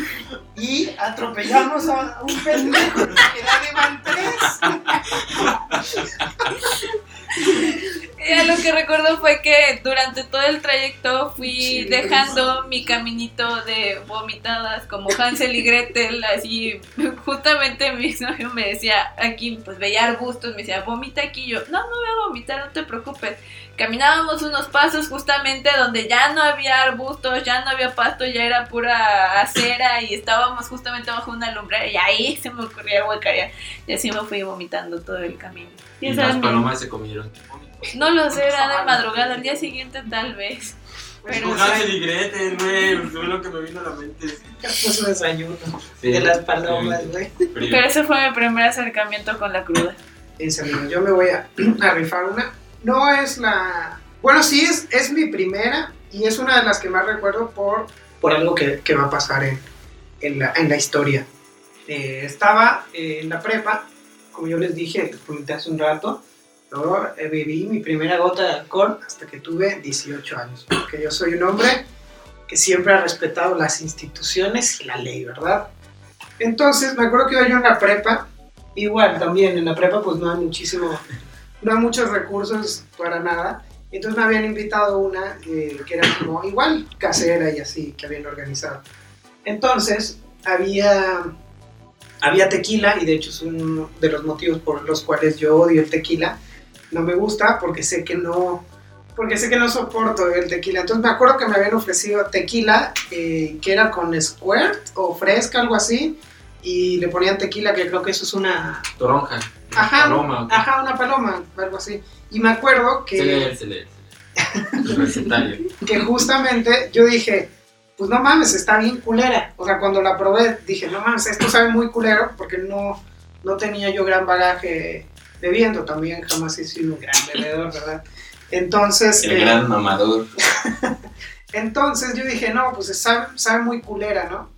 Y atropellamos a un pendejo que era de Van 3. Y ya lo que recuerdo fue que durante todo el trayecto fui Sí, dejando mi caminito de vomitadas como Hansel y Gretel, así justamente mi exnovio me decía aquí, pues veía arbustos, me decía, vomita aquí, yo, no, no voy a vomitar, no te preocupes. Caminábamos unos pasos justamente donde ya no había arbustos, ya no había pasto, ya era pura acera y estábamos justamente bajo una lumbrera y ahí se me ocurría huecarear y así me fui vomitando todo el camino. Y Y las palomas se comieron. No lo sé, era de madrugada, al día siguiente tal vez. Pero Con Hansel y Gretel, güey, fue lo que me vino a la mente. Puso desayuno Sí. de las palomas, güey. Pero ese fue mi primer acercamiento con la cruda. Dice, amigo, yo me voy a, a rifar una. No es la. Bueno, sí, es, es mi primera y es una de las que más recuerdo por, por algo que, que va a pasar en, en, la, en la historia. Eh, estaba eh, en la prepa, como yo les dije, les comenté hace un rato. Yo eh, bebí mi primera gota de alcohol hasta que tuve 18 años. Porque yo soy un hombre que siempre ha respetado las instituciones y la ley, ¿verdad? Entonces, me acuerdo que iba yo en la prepa Igual también en la prepa pues no hay muchísimo, no hay muchos recursos para nada. Entonces me habían invitado una eh, que era como igual casera y así, que habían organizado. Entonces había, había tequila y de hecho es uno de los motivos por los cuales yo odio el tequila. No me gusta porque sé que no, porque sé que no soporto el tequila. Entonces me acuerdo que me habían ofrecido tequila eh, que era con squirt o fresca, algo así. Y le ponían tequila, que creo que eso es una, Toronja. Ajá, Paloma. Ajá, una paloma, algo así. Y me acuerdo Se lee, que, se lee. El recetario. que justamente yo dije, pues no mames, está bien culera. O sea, cuando la probé dije, no mames, esto sabe muy culero porque no, no tenía yo gran bagaje bebiendo. También jamás he sido un gran bebedor, ¿verdad? Entonces, El eh, gran mamador. entonces yo dije, no, pues sabe, sabe muy culera, ¿no?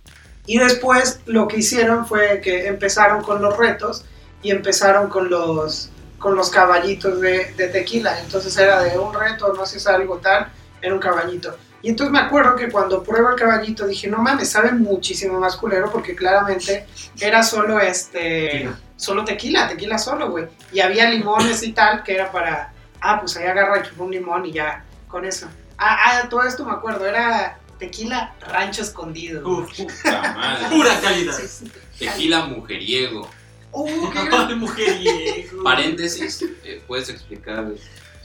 Y después lo que hicieron fue que empezaron con los retos y empezaron con los, con los caballitos de, de tequila. Entonces era de un reto, no sé si es algo tal, era un caballito. Y entonces me acuerdo que cuando pruebo el caballito dije, no mames, sabe muchísimo más culero porque claramente era solo este... Tequila. Solo tequila, tequila solo, güey. Y había limones y tal que era para... Ah, pues ahí agarra un limón y ya, con eso. Ah, ah, todo esto me acuerdo, era tequila rancho escondido. Uf, Puta madre. pura calidad. Tequila mujeriego. Uh, qué gran- mujeriego. Paréntesis, eh, ¿puedes explicar?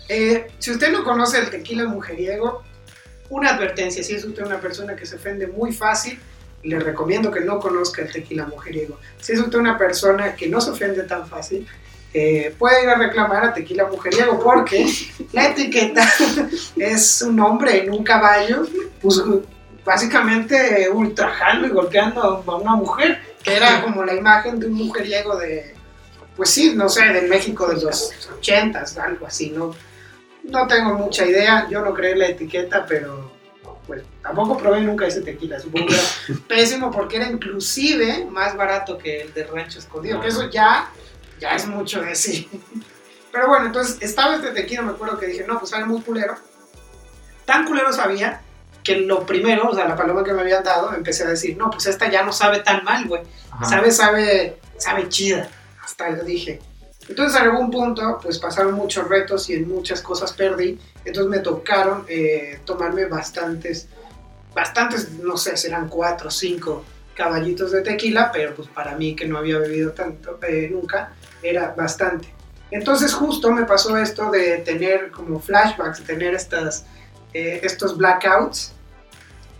Eh, si usted no conoce el tequila mujeriego, una advertencia, si es usted una persona que se ofende muy fácil, le recomiendo que no conozca el tequila mujeriego. Si es usted una persona que no se ofende tan fácil, eh, puede ir a reclamar a tequila mujeriego porque la etiqueta es un hombre en un caballo, pues básicamente ultrajando y golpeando a una mujer, que era como la imagen de un mujeriego de, pues sí, no sé, del México de los ochentas, algo así, ¿no? No tengo mucha idea, yo no creé la etiqueta, pero pues tampoco probé nunca ese tequila, supongo que era pésimo porque era inclusive más barato que el de Rancho Escondido, que eso ya, ya es mucho decir. Pero bueno, entonces estaba este tequila, me acuerdo que dije, no, pues sabe muy culero. Tan culero sabía que lo primero, o sea, la paloma que me habían dado, empecé a decir, no, pues esta ya no sabe tan mal, güey. Sabe, sabe, sabe chida. Hasta lo dije. Entonces en algún punto pues pasaron muchos retos y en muchas cosas perdí. Entonces me tocaron eh, tomarme bastantes, bastantes, no sé, serán cuatro o cinco caballitos de tequila, pero pues para mí que no había bebido tanto eh, nunca, era bastante. Entonces justo me pasó esto de tener como flashbacks, de tener estas, eh, estos blackouts.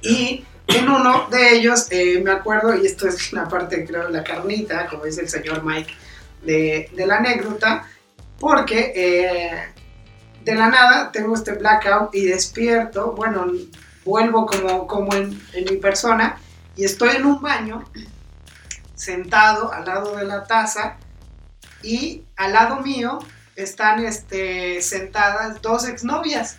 Y en uno de ellos eh, me acuerdo, y esto es la parte, creo, la carnita, como dice el señor Mike, de, de la anécdota, porque eh, de la nada tengo este blackout y despierto, bueno, vuelvo como, como en, en mi persona y estoy en un baño sentado al lado de la taza y al lado mío están este, sentadas dos exnovias.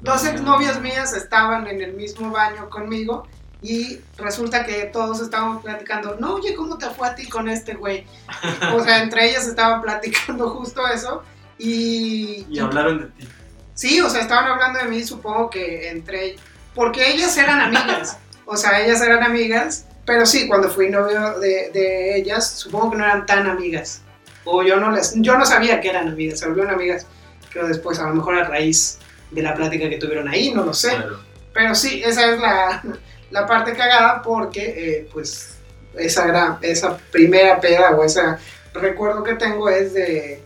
Dos exnovias mías estaban en el mismo baño conmigo y resulta que todos estaban platicando, no, oye, ¿cómo te fue a ti con este güey? O sea, entre ellas estaban platicando justo eso y... Y hablaron de ti. Sí, o sea, estaban hablando de mí, supongo que entre porque ellas eran amigas, o sea, ellas eran amigas, pero sí, cuando fui novio de, de ellas, supongo que no eran tan amigas, o yo no les, yo no sabía que eran amigas, se volvieron amigas, creo después, a lo mejor a raíz de la plática que tuvieron ahí, no lo sé, Claro. pero sí, esa es la, la parte cagada porque, eh, pues, esa, gran, esa primera peda o ese recuerdo que tengo es de,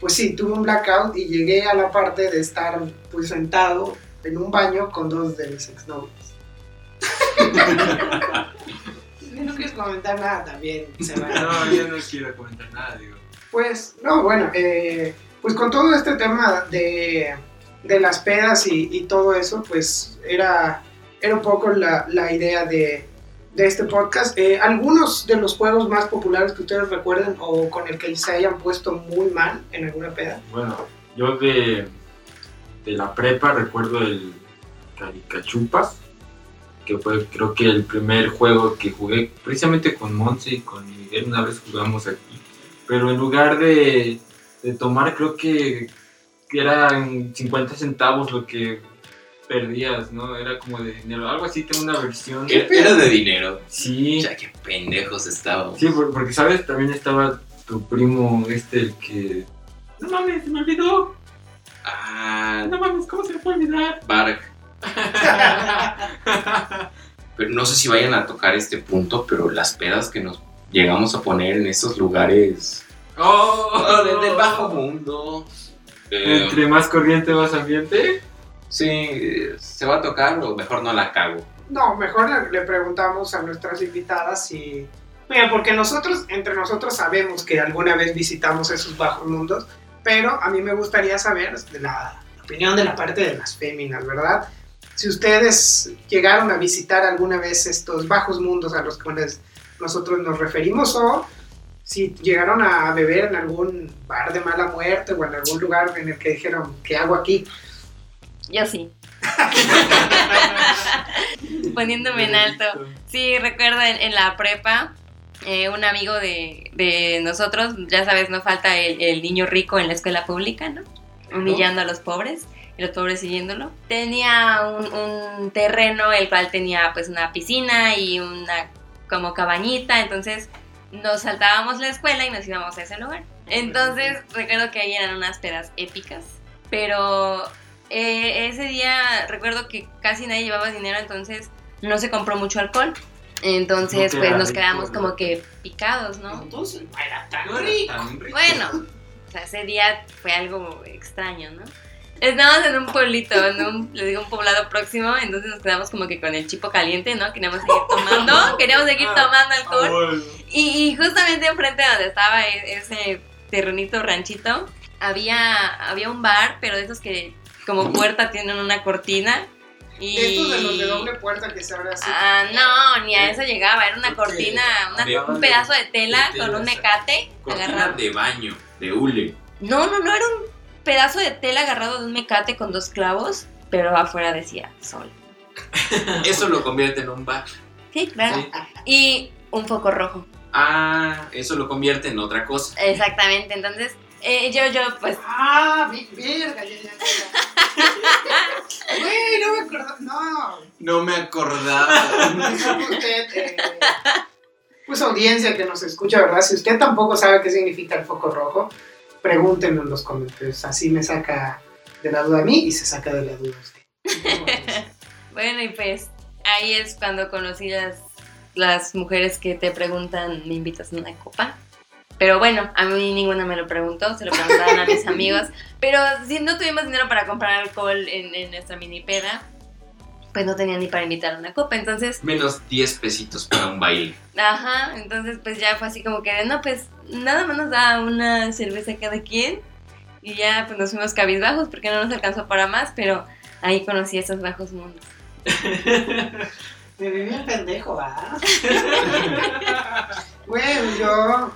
pues sí, tuve un blackout y llegué a la parte de estar, pues, sentado en un baño con dos de mis exnovios. No quieres comentar nada también, se va. No, yo no quiero comentar nada, digo. Pues, no, bueno, eh, pues con todo este tema de, de las pedas y, y todo eso, pues era, era un poco la, la idea de, de este podcast. Eh, algunos de los juegos más populares que ustedes recuerden o con el que se hayan puesto muy mal en alguna peda. Bueno, yo de, de la prepa recuerdo el Caricachupas, que fue creo que el primer juego que jugué precisamente con Monse y con Miguel, una vez jugamos aquí. Pero en lugar de, de tomar, creo que, eran 50 centavos lo que perdías, ¿no? Era como de dinero, algo así, tengo una versión. Era era de dinero. Sí, Ya qué pendejos estábamos. sí, por- porque sabes, también estaba tu primo este, el que... No mames, se me olvidó. Ah, No mames, ¿cómo se me puede olvidar? Bark. Pero no sé si vayan a tocar este punto, pero las pedas que nos llegamos a poner en estos lugares Oh, del, del bajo mundo. eh, Entre más corriente, más ambiente. Sí, se va a tocar o mejor no la cago. No, mejor le, preguntamos a nuestras invitadas si... Mira, porque nosotros, entre nosotros sabemos que alguna vez visitamos esos bajos mundos, pero a mí me gustaría saber la opinión de la parte de las féminas, ¿verdad? Si ustedes llegaron a visitar alguna vez estos bajos mundos a los cuales nosotros nos referimos o si llegaron a beber en algún bar de mala muerte o en algún lugar en el que dijeron, ¿qué hago aquí? Yo sí. Poniéndome en alto. Sí, recuerdo en, en la prepa, eh, un amigo de, de nosotros, ya sabes, no falta el, el niño rico en la escuela pública, ¿no? Humillando a los pobres y los pobres siguiéndolo. Tenía un, un terreno el cual tenía pues una piscina y una como cabañita, entonces nos saltábamos la escuela y nos íbamos a ese lugar. Entonces recuerdo que ahí eran unas pedas épicas, pero eh, ese día recuerdo que casi nadie llevaba dinero, entonces no se compró mucho alcohol. Entonces, No pues nos rico, quedamos ¿no? como que picados, ¿no? Entonces, era tan No era rico. tan rico. Bueno, o sea, ese día fue algo extraño, ¿no? Estábamos en un pueblito, en un, les digo, un poblado próximo, entonces nos quedamos como que con el chipo caliente, ¿no? Queríamos seguir tomando, queríamos seguir Ah, tomando Ah, alcohol. bueno. Y, y justamente enfrente de donde estaba e- ese terrenito ranchito, había, había un bar, pero de esos que como puerta tienen una cortina. Y... Estos de los de doble puerta que se abre así. Ah, no, ni a eso llegaba, era una cortina, una- un pedazo de tela de con un mecate Cortina agarrado. de baño, de hule. No, no, no, era un pedazo de tela agarrado de un mecate con dos clavos, pero afuera decía sol. Eso lo convierte en un bar. Sí, claro. Sí. Y un foco rojo. Ah, eso lo convierte en otra cosa. Exactamente, entonces eh, yo, yo, pues, Ah, verga, ya, ya, ya. Güey, no me acuerdo. No, No me acordaba. usted. eh, pues audiencia que nos escucha, ¿verdad? Si usted tampoco sabe qué significa el foco rojo, pregúntenme en los comentarios. Así me saca de la duda a mí y se saca de la duda a usted. Bueno, y pues ahí es cuando conocí las, las mujeres que te preguntan, ¿me invitas a una copa? Pero bueno, a mí ninguna me lo preguntó, se lo preguntaban a mis amigos. Pero si no tuvimos dinero para comprar alcohol en, en nuestra mini peda, pues no tenía ni para invitar a una copa. Entonces, Menos 10 pesitos para un baile. ajá, entonces pues ya fue así como que, no, pues nada más nos da una cerveza cada quien. Y ya pues nos fuimos cabizbajos porque no nos alcanzó para más, pero ahí conocí esos bajos mundos. Me vi bien pendejo, ¿va? bueno, yo,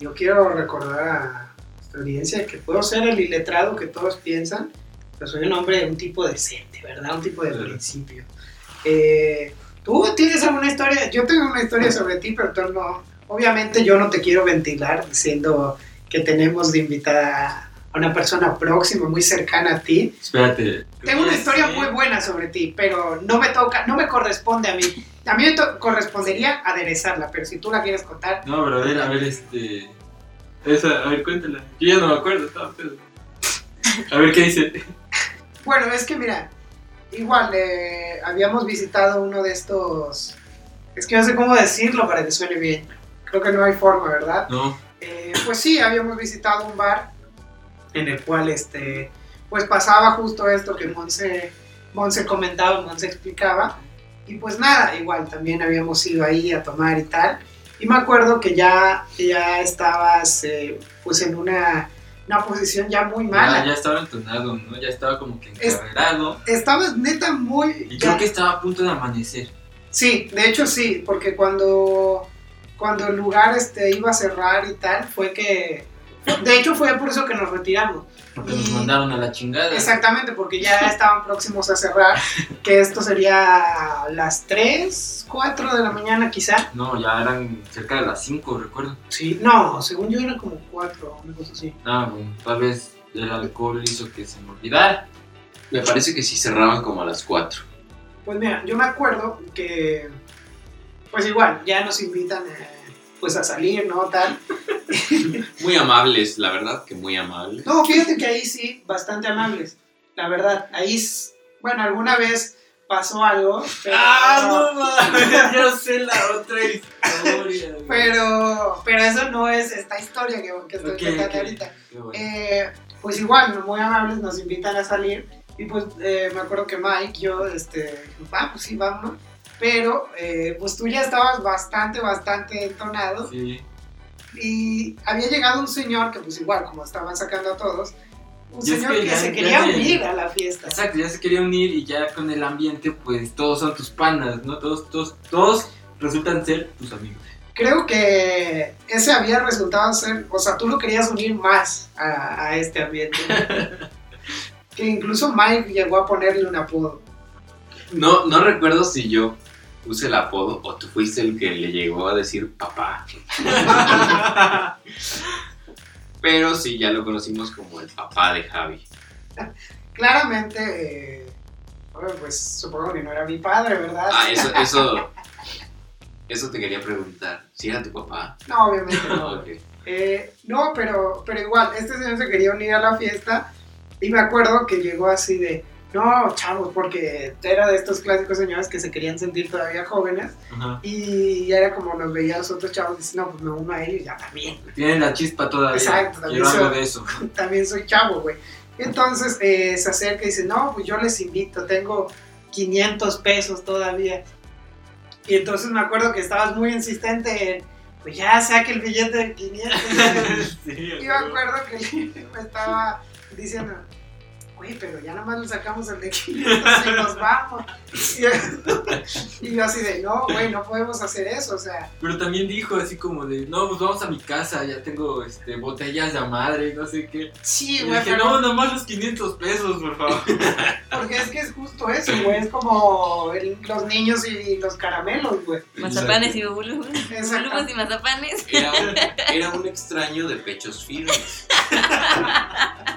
yo quiero recordar a nuestra audiencia que puedo ser el iletrado que todos piensan, pero soy un hombre, un tipo decente, ¿verdad? Un tipo de principio. Eh, ¿Tú tienes alguna historia? Yo tengo una historia sobre ti, pero tú no. Obviamente yo no te quiero ventilar diciendo que tenemos de invitada a una persona próxima, muy cercana a ti. Espérate. Tengo una historia muy buena sobre ti, pero no me toca, no me corresponde a mí. A mí me correspondería aderezarla, pero si tú la quieres contar, No, pero a ver, a ver, este. Esa, a ver, cuéntala. Yo ya no me acuerdo, estaba pedo. A ver qué dice. bueno, es que mira, igual eh, habíamos visitado uno de estos, es que no sé cómo decirlo para que suene bien. Creo que no hay forma, ¿verdad? No. Eh, pues sí, habíamos visitado un bar en el cual este, pues pasaba justo esto que Monse, Monse comentaba, Monse explicaba. Y pues nada, igual también habíamos ido ahí a tomar y tal. Y me acuerdo que ya, ya estabas eh, pues en una, una posición ya muy mala. Ya, ya estaba entonado, ¿no? Ya estaba como que Es- encarrerado. Estabas neta muy... Y ya- creo que estaba a punto de amanecer. Sí, de hecho sí, porque cuando, cuando el lugar este, iba a cerrar y tal, fue que... De hecho fue por eso que nos retiramos. Porque nos mandaron a la chingada. Exactamente, porque ya estaban próximos a cerrar, que esto sería a las 3, 4 de la mañana quizá. No, ya eran cerca de las 5, recuerdo. Sí, no, según yo eran como 4, una cosa así. Ah, bueno, tal vez el alcohol hizo que se me olvidara. Me parece que sí cerraban como a las 4. Pues mira, yo me acuerdo que, pues igual, ya nos invitan eh, pues a salir, ¿no? Tal. Muy amables, la verdad que muy amables. No, fíjate que ahí sí, bastante amables, la verdad. Ahí, bueno, alguna vez pasó algo, pero... Ah, mames, ya sé la otra historia. Pero, pero eso no es esta historia que, que estoy Ok, contando ok. ahorita. Bueno. Eh, pues igual, muy amables, nos invitan a salir. Y pues eh, me acuerdo que Mike, yo, este, ah, pues sí, vámonos. Pero eh, pues tú ya estabas bastante, bastante entonado. Sí. Y había llegado un señor que pues igual, como estaban sacando a todos, un es señor que que, ya- se quería unir a la fiesta. Exacto, ya se quería unir y ya con el ambiente, pues todos son tus panas, ¿no? Todos, todos, todos resultan ser tus amigos. Creo que ese había resultado ser, o sea, tú lo querías unir más a, a este ambiente. que incluso Mike llegó a ponerle un apodo. No, no recuerdo si yo puse el apodo o tú fuiste el que le llegó a decir papá. Pero sí, ya lo conocimos como el papá de Javi. Claramente, eh, bueno, pues supongo que no era mi padre, ¿verdad? Ah, eso, eso, eso te quería preguntar. ¿Si era tu papá? No, obviamente no. Eh, no, pero, pero igual, este señor se quería unir a la fiesta y me acuerdo que llegó así de, no, chavos, porque era de estos clásicos señores que se querían sentir todavía jóvenes Ajá. y ya era como nos veía a los otros chavos y dice, no, pues me uno a ellos, ya también, Tienen la chispa todavía. Exacto, también algo soy- de eso. también soy chavo, güey. Entonces eh, se acerca y dice, no, pues yo les invito, tengo 500 pesos todavía. Y entonces me acuerdo que estabas muy insistente en, pues ya saque el billete de 500. Sí, y me acuerdo que me estaba diciendo, güey, pero ya nada más le sacamos el de 500 y nos vamos. Y, y yo así de, no, güey, no podemos hacer eso, o sea, Pero también dijo así como de, no, pues vamos a mi casa, ya tengo este, botellas de madre y no sé qué. sí, güey, dije, pero- no, nomás los 500 pesos, por favor. porque es que es justo eso, güey, es como el- los niños y los caramelos, güey. Mazapanes y bubulubos. Bubulubos y mazapanes. Era un, era un extraño de pechos firmes.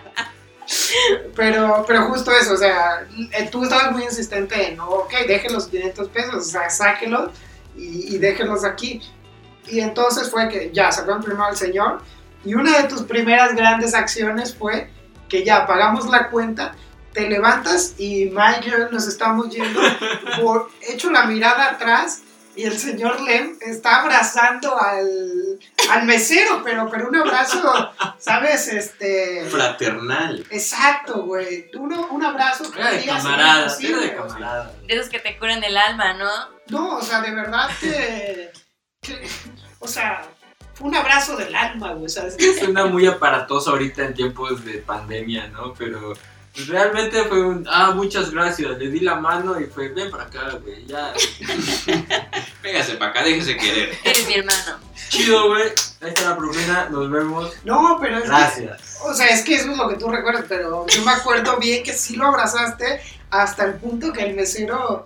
Pero, pero justo eso, o sea, eh, tú estabas muy insistente en, ok, dejen los 500 pesos, o sea, sáquenlos y, y déjenlos aquí. Y entonces fue que ya sacaron primero al señor. Y una de tus primeras grandes acciones fue que ya pagamos la cuenta, te levantas y Mike nos estamos yendo, por, hecho la mirada atrás y el señor Lem está abrazando al, al mesero, pero, pero un abrazo, ¿sabes? Este... Fraternal. Exacto, güey. Uno, un abrazo que Era de camarada, imposible, era de camarada. De esos que te curan el alma, ¿no? No, o sea, de verdad que, que- o sea, un abrazo del alma, güey, o sea, es- Suena muy aparatoso ahorita en tiempos de pandemia, ¿no? Pero pues, realmente fue un, ah, muchas gracias, le di la mano y fue, ven para acá, güey, ya. Véngase para acá, déjese querer. Eres mi hermano. Chido, güey, ahí está la propina, nos vemos, no, pero es que, gracias. o sea, es que eso es lo que tú recuerdas, pero yo me acuerdo bien que sí lo abrazaste hasta el punto que el mesero,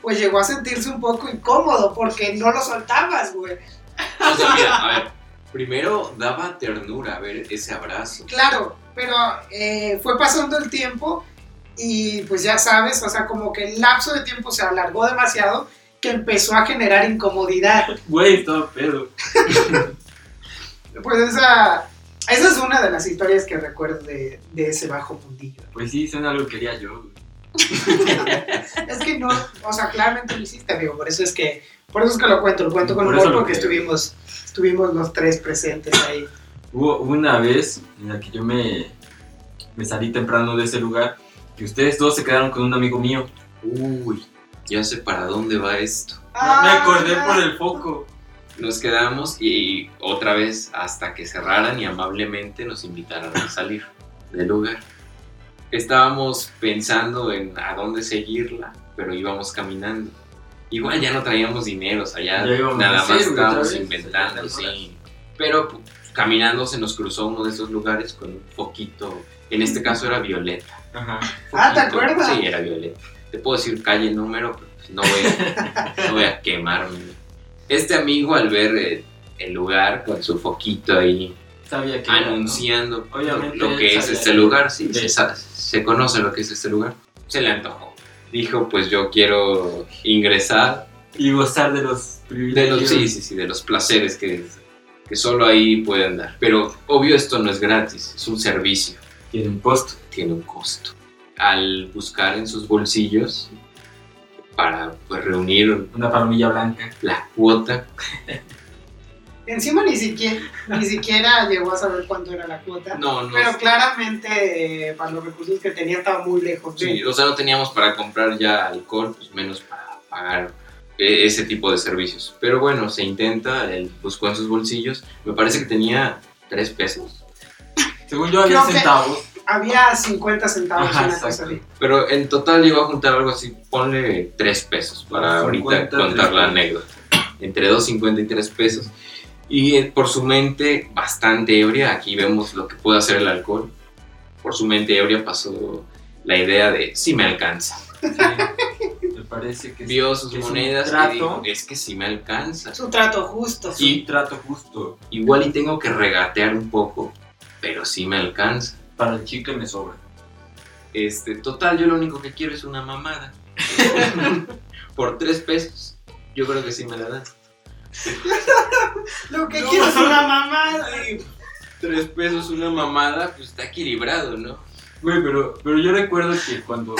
pues llegó a sentirse un poco incómodo porque no lo soltabas, güey. O sea, mira, a ver, primero daba ternura ver ese abrazo. Claro, pero eh, fue pasando el tiempo y pues ya sabes, o sea, como que el lapso de tiempo se alargó demasiado que empezó a generar incomodidad. Güey, estaba pedo. Pues esa, esa es una de las historias que recuerdo de, de ese bajo puntillo. Pues sí, suena algo que quería yo. Es que no, o sea, claramente lo hiciste, amigo, por eso es que, por eso es que lo cuento, lo cuento con Por humor lo porque creo. estuvimos, estuvimos los tres presentes ahí. Hubo una vez en la que yo me, me salí temprano de ese lugar y ustedes dos se quedaron con un amigo mío. Uy, ya sé para dónde va esto. Me acordé por el foco. Nos quedamos y otra vez hasta que cerraran y amablemente nos invitaran a salir del lugar. Estábamos pensando en a dónde seguirla, pero íbamos caminando. Igual ya no traíamos dinero, o sea, ya Ya nada más estábamos inventando, sí. Pero caminando se nos cruzó uno de esos lugares con un foquito, en este caso era violeta. Ajá. Ah, ¿te acuerdas? Sí, era violeta. Te puedo decir calle, número, pero pues, no voy a, no voy a quemarme. Este amigo al ver eh, el lugar con su foquito ahí Sabía que era, ¿no? anunciando Obviamente lo, que es este lugar, sí, Sí. Se, se conoce lo que es este lugar. Se le antojó. Dijo, pues yo quiero ingresar Y gozar de los de privilegios. los, sí, sí, sí, de los placeres que, que solo ahí pueden dar. Pero obvio esto no es gratis, es un servicio, Tiene un costo. tiene un costo. Al buscar en sus bolsillos para pues, reunir Una palomilla blanca. la cuota, Encima ni siquiera, ni siquiera llegó a saber cuánto era la cuota. no, no, Pero claramente eh, para los recursos que tenía estaba muy lejos de... Sí, o sea, no teníamos para comprar ya alcohol, pues menos para pagar ese tipo de servicios. Pero bueno, se intenta, él buscó en sus bolsillos, me parece que tenía tres pesos. Según yo había Creo centavos. Había 50 centavos, Ajá, una cosa exacto. así. Pero en total llegó a juntar algo así, ponle tres pesos para 50, ahorita contar la anécdota. Entre 2.50 y 3 pesos. Y eh, por su mente bastante ebria, aquí vemos lo que puede hacer el alcohol. Por su mente ebria pasó la idea de si me alcanza. Sí, me parece que Vio sus que es un monedas y dijo, es que si me alcanza. Es un trato justo. Y- un trato justo. Igual y tengo que regatear un poco, pero sí me alcanza. Para el chicle me sobra. Este, total, yo lo único que quiero es una mamada. Por tres pesos, yo creo que sí me la dan. Lo que quiero es una mamada. Ay, tres pesos una mamada, pues está equilibrado, ¿no? Güey, pero, pero yo recuerdo que cuando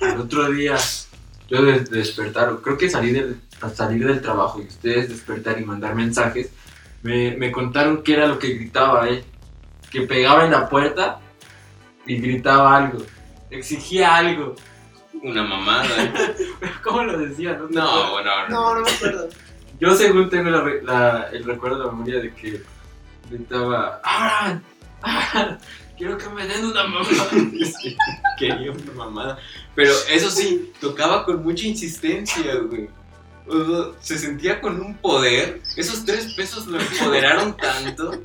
el otro día yo de, de despertar, creo que salí del, al salir del trabajo y ustedes despertar y mandar mensajes, me, me contaron qué era lo que gritaba él. Que pegaba en la puerta y gritaba algo. Exigía algo. Una mamada. ¿Cómo lo decía? No, No, bueno, No, no me acuerdo. Yo según tengo la re- la- el recuerdo de la memoria de que gritaba, ¡Abran! ¡Abran! Quiero que me den una mamá. Sí, quería una mamada. Pero eso sí, tocaba con mucha insistencia, güey. O sea, se sentía con un poder. Esos tres pesos lo empoderaron tanto.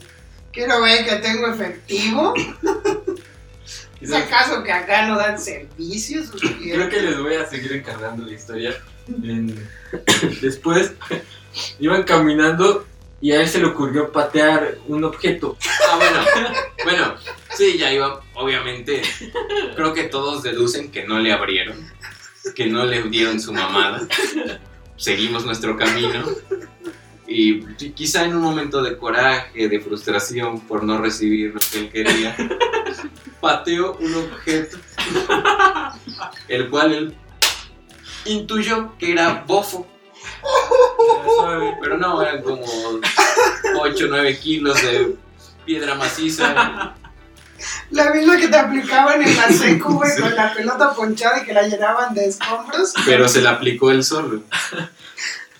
Quiero ver que tengo efectivo. ¿Es acaso que acá no dan servicios? Creo que les voy a seguir encargando la historia. Después iban caminando y a él se le ocurrió patear un objeto. Ah, bueno. Bueno, sí, ya iba. Obviamente, creo que todos deducen que no le abrieron. Que no le dieron su mamada. Seguimos nuestro camino. Y qui- quizá en un momento de coraje, de frustración por no recibir lo que él quería, pateó un objeto, el cual él intuyó que era bofo. Pero no, eran como 8 o 9 kilos de piedra maciza. La misma que te aplicaban en la secu, güey, con la pelota ponchada y que la llenaban de escombros. Pero se la aplicó él solo.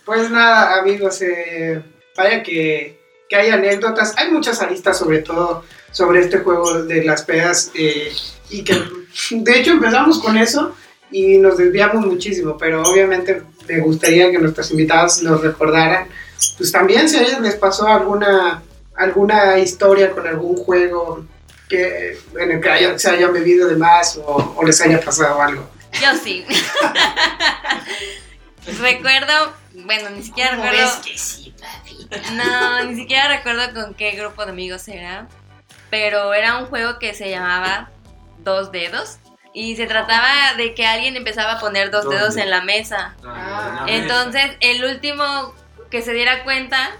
Pues nada, amigos, eh, vaya que, que hay anécdotas. Hay muchas aristas, sobre todo sobre este juego de las pedas. eh, y que, de hecho, empezamos con eso y nos desviamos muchísimo. Pero obviamente me gustaría que nuestros invitados nos recordaran. Pues también si a ellos les pasó alguna, alguna historia con algún juego que, en el que haya- se hayan bebido de más o, o les haya pasado algo. Yo sí. recuerdo, bueno, ni siquiera recuerdo. No, ni siquiera recuerdo con qué grupo de amigos era. Pero era un juego que se llamaba Dos Dedos. Y se trataba de que alguien empezaba a poner dos Dos dedos dedos. en la mesa. Ah, Entonces, el último que se diera cuenta.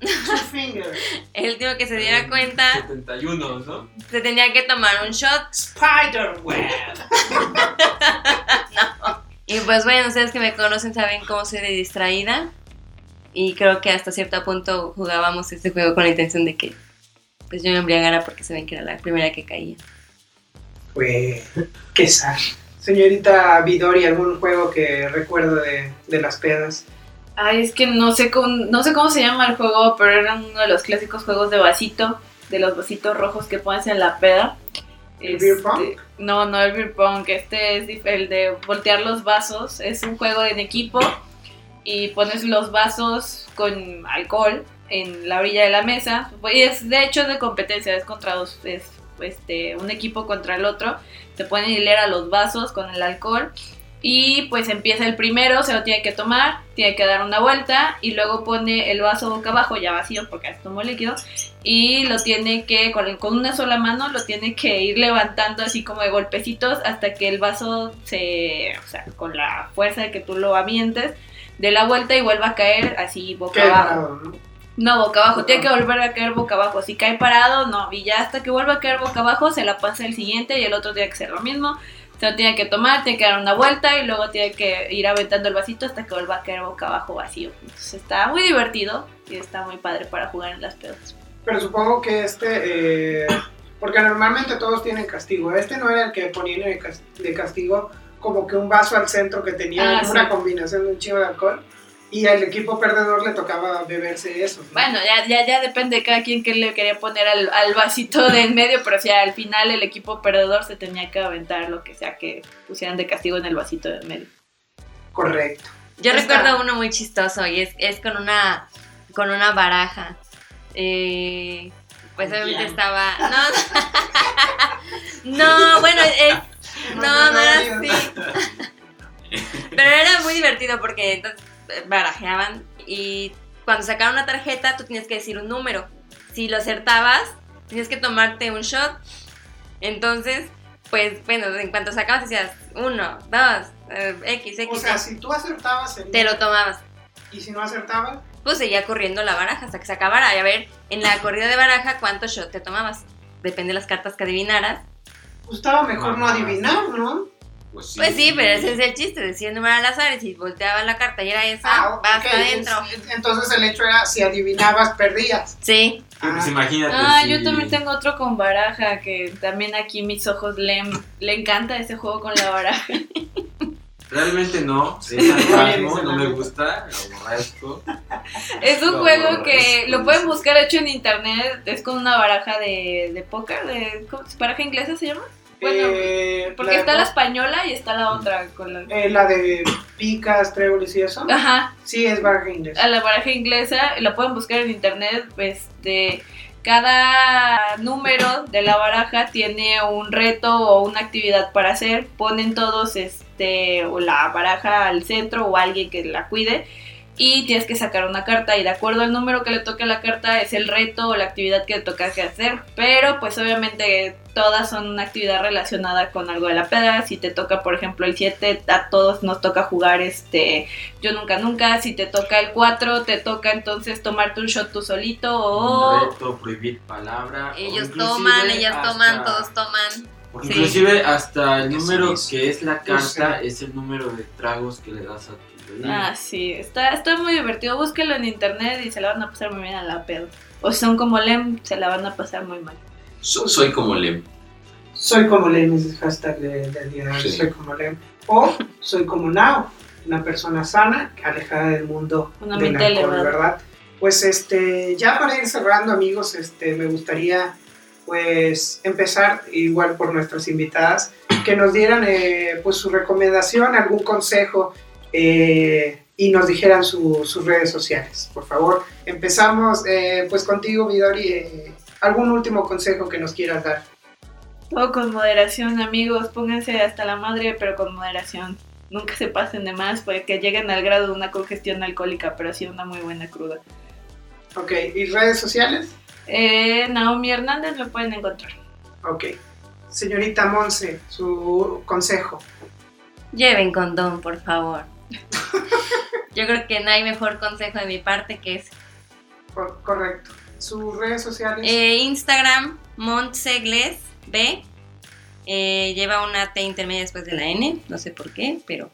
el último que se diera cuenta, 71, ¿no? se tenía que tomar un shot. Spiderweb. Y pues bueno, ustedes que me conocen saben cómo soy de distraída. Y creo que hasta cierto punto jugábamos este juego con la intención de que pues yo me embriagara porque se ven que era la primera que caía. Pues, qué sad. Señorita Vidori, ¿algún juego que recuerdo de, de las pedas? Ay, es que no sé, cómo, no sé cómo se llama el juego, pero era uno de los clásicos juegos de vasito, de los vasitos rojos que pones en la peda. ¿El beer Este, pong? No, no el beer pong, este es el de voltear los vasos, es un juego en equipo y pones los vasos con alcohol en la orilla de la mesa. Y es de hecho de competencia, es contra dos, es este, un equipo contra el otro. Se ponen hilera los vasos con el alcohol y pues empieza el primero, se lo tiene que tomar, tiene que dar una vuelta y luego pone el vaso boca abajo, ya vacío porque tomó líquido, y lo tiene que, con, con una sola mano, lo tiene que ir levantando así como de golpecitos hasta que el vaso se, o sea, con la fuerza de que tú lo avientes, dé la vuelta y vuelva a caer así boca Qué abajo. ¿no? No, boca abajo, Boca tiene que volver a caer boca abajo. Si cae parado, no. Y ya hasta que vuelva a caer boca abajo, se la pasa el siguiente y el otro tiene que hacer lo mismo. Se lo tiene que tomar, tiene que dar una vuelta y luego tiene que ir aventando el vasito hasta que vuelva a caer boca abajo vacío. Entonces está muy divertido y está muy padre para jugar en las pedas. Pero supongo que este, eh, porque normalmente todos tienen castigo. Este no era el que ponían de cas- de castigo como que un vaso al centro que tenía Ah, una sí. combinación de un chingo de alcohol y al equipo perdedor le tocaba beberse eso. ¿no? Bueno, ya, ya, ya depende de cada quien que le quería poner al, al vasito de en medio, pero o sea, al final el equipo perdedor se tenía que aventar lo que sea que pusieran de castigo en el vasito de en medio. Correcto. Yo Está. recuerdo uno muy chistoso y es, es con una con una baraja. Eh, pues obviamente estaba. No, no, bueno, es- no, no era así. Pero era muy divertido porque entonces eh, barajeaban y cuando sacaban una tarjeta tú tenías que decir un número. Si lo acertabas, tenías que tomarte un shot. Entonces, pues bueno, en cuanto sacabas decías uno, dos, eh, X, X, O sea, si tú acertabas el te lo tomabas. y si no acertabas, Pues seguía corriendo la baraja hasta que se acabara. Y a ver, en la corrida de baraja, ¿cuántos shots te tomabas? Depende de las cartas que adivinaras. pues estaba mejor no adivinar, ¿no? Pues sí. Pues sí, pero ese es el chiste. Decía el número al azar y si volteabas la carta y era esa, Ah, vas adentro. Es- Entonces el hecho era si adivinabas, perdías. Sí. Pues Ah, imagínate. Ah, si- yo también tengo otro con baraja, que también aquí mis ojos le, le encanta ese juego con la baraja. Realmente no, es sarcasmo, no me gusta, lo aborrezco. Es un juego que lo pueden buscar hecho en internet, es con una baraja de, de póker, de, ¿cómo- ¿baraja inglesa se llama? Bueno, eh, porque la está de- la española y está la otra con la... eh, la de picas, tréboles y eso. Ajá, Sí, es baraja inglesa. a la baraja inglesa, lo pueden buscar en internet, este, cada número de la baraja tiene un reto o una actividad para hacer, ponen todos este, o la baraja al centro o alguien que la cuide y tienes que sacar una carta y de acuerdo al número que le toque a la carta es el reto o la actividad que le toca que hacer, pero pues obviamente todas son una actividad relacionada con algo de la peda, si te toca por ejemplo el 7, a todos nos toca jugar este yo nunca nunca, si te toca el 4, te toca entonces tomarte un shot tú solito o... Un reto, prohibir palabra. Ellos toman, ellas hasta- toman, todos toman. Sí. Inclusive hasta el número que es la carta es el número de tragos que le das a Ah, sí, está, está muy divertido, búsquelo en internet y se la van a pasar muy bien a la pedo. O si son como Lem, se la van a pasar muy mal. So- soy como Lem. Soy como Lem, es el hashtag de- del día de hoy, Sí. soy como Lem. O soy como Nao, una persona sana, alejada del mundo Una del mente alcohol, elevada. ¿verdad? Pues este, ya para ir cerrando, amigos, este, me gustaría pues empezar igual por nuestras invitadas, que nos dieran eh, pues su recomendación, algún consejo eh, y nos dijeran su- sus redes sociales, por favor. Empezamos eh, pues contigo, Midori, eh, algún último consejo que nos quieras dar. Todo con moderación, amigos, pónganse hasta la madre, pero con moderación. Nunca se pasen de más, porque lleguen al grado de una congestión alcohólica, pero sí una muy buena cruda. Ok, ¿y redes sociales? Eh, Naomi Hernández lo pueden encontrar. Ok. Señorita Monse, su consejo. Lleven condón, por favor. Yo creo que no hay mejor consejo de mi parte que ese. Cor- correcto. Sus redes sociales. Eh, Instagram, Montsegles B. Eh, lleva una T intermedia después de la N, no sé por qué, pero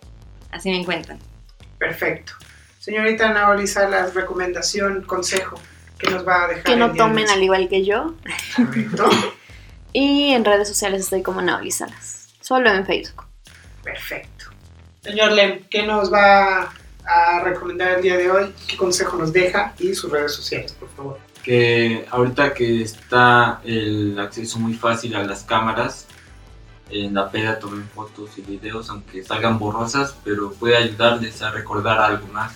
así me encuentran. Perfecto. Señorita Naoli Salas, recomendación, consejo que nos va a dejar. Que el no tomen al igual que yo. Correcto. Y en redes sociales estoy como Naoli Salas. Solo en Facebook. Perfecto. Señor Lem, ¿qué nos va a recomendar el día de hoy? ¿Qué consejo nos deja? Y sus redes sociales, por favor. que ahorita que está el acceso muy fácil a las cámaras, en la peda tomen fotos y videos, aunque salgan borrosas, pero puede ayudarles a recordar algo más.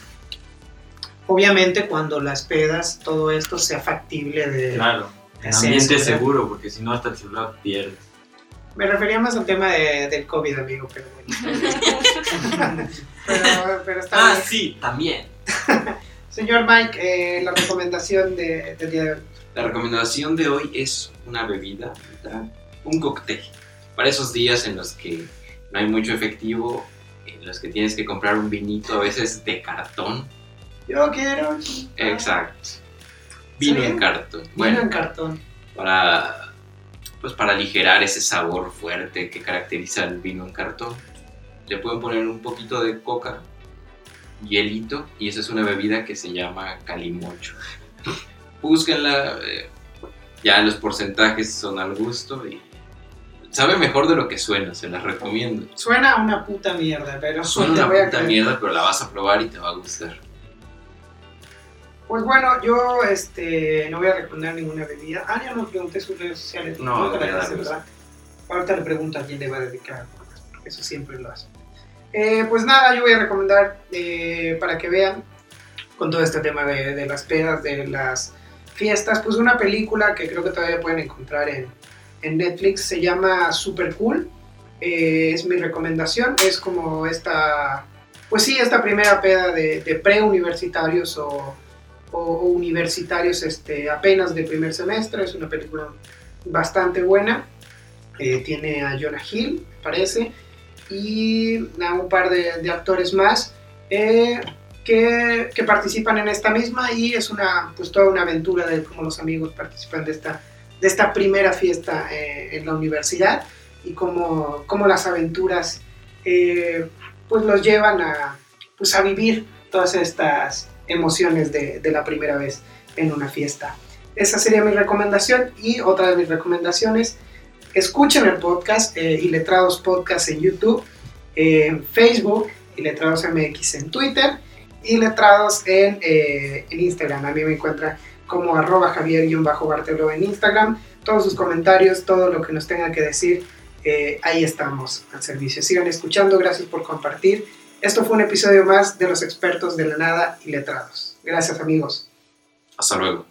Obviamente, cuando las pedas, todo esto sea factible de. Claro, en ambiente seguro, porque si no hasta el celular pierdes. Me refería más al tema de- del COVID, amigo, pero bueno. pero, pero está Ah, bien. sí, también. Señor Mike, eh, la recomendación de- del día de hoy. La recomendación de hoy es una bebida, ¿verdad? un cóctel. Para esos días en los que no hay mucho efectivo, en los que tienes que comprar un vinito a veces de cartón. Yo quiero. Exacto. Vino ¿Sí? en cartón. Vino Bueno, en cartón. para, pues para aligerar ese sabor fuerte que caracteriza el vino en cartón, le pueden poner un poquito de coca, hielito, y esa es una bebida que se llama calimocho. Búsquenla, eh, ya los porcentajes son al gusto y sabe mejor de lo que suena, se las recomiendo. Suena a una puta mierda, pero Suena una puta creer. mierda, pero la vas a probar y te va a gustar. Pues bueno, yo este, no voy a recomendar ninguna bebida. Ah, ya no pregunté sus redes sociales. No, Ahorita le pregunto a quién le va a dedicar, eso siempre lo hace. Eh, pues nada, yo voy a recomendar eh, para que vean con todo este tema de, de las pedas, de las fiestas, pues una película que creo que todavía pueden encontrar en, en Netflix, se llama Super Cool. Eh, es mi recomendación, es como esta, pues sí, esta primera peda de, de preuniversitarios o, o- o universitarios este, apenas de primer semestre, es una película bastante buena, Eh, tiene a Jonah Hill, parece, y a un par de, actores más eh, que, participan en esta misma y es una, pues toda una aventura de cómo los amigos participan de esta, de esta primera fiesta eh, en la universidad y cómo, cómo las aventuras pues los llevan a, pues a vivir todas estas emociones de, de la primera vez en una fiesta. Esa sería mi recomendación y otra de mis recomendaciones, escuchen el podcast eh, Iletrados Podcast en YouTube, eh, en Facebook, Iletrados MX en Twitter y Letrados en, eh, en Instagram. A mí me encuentra como arroba javier-bartelo en Instagram. Todos sus comentarios, todo lo que nos tengan que decir, eh, ahí estamos al servicio. Sigan escuchando, gracias por compartir. Esto fue un episodio más de Los Expertos de la Nada y Letrados. Gracias amigos. Hasta luego.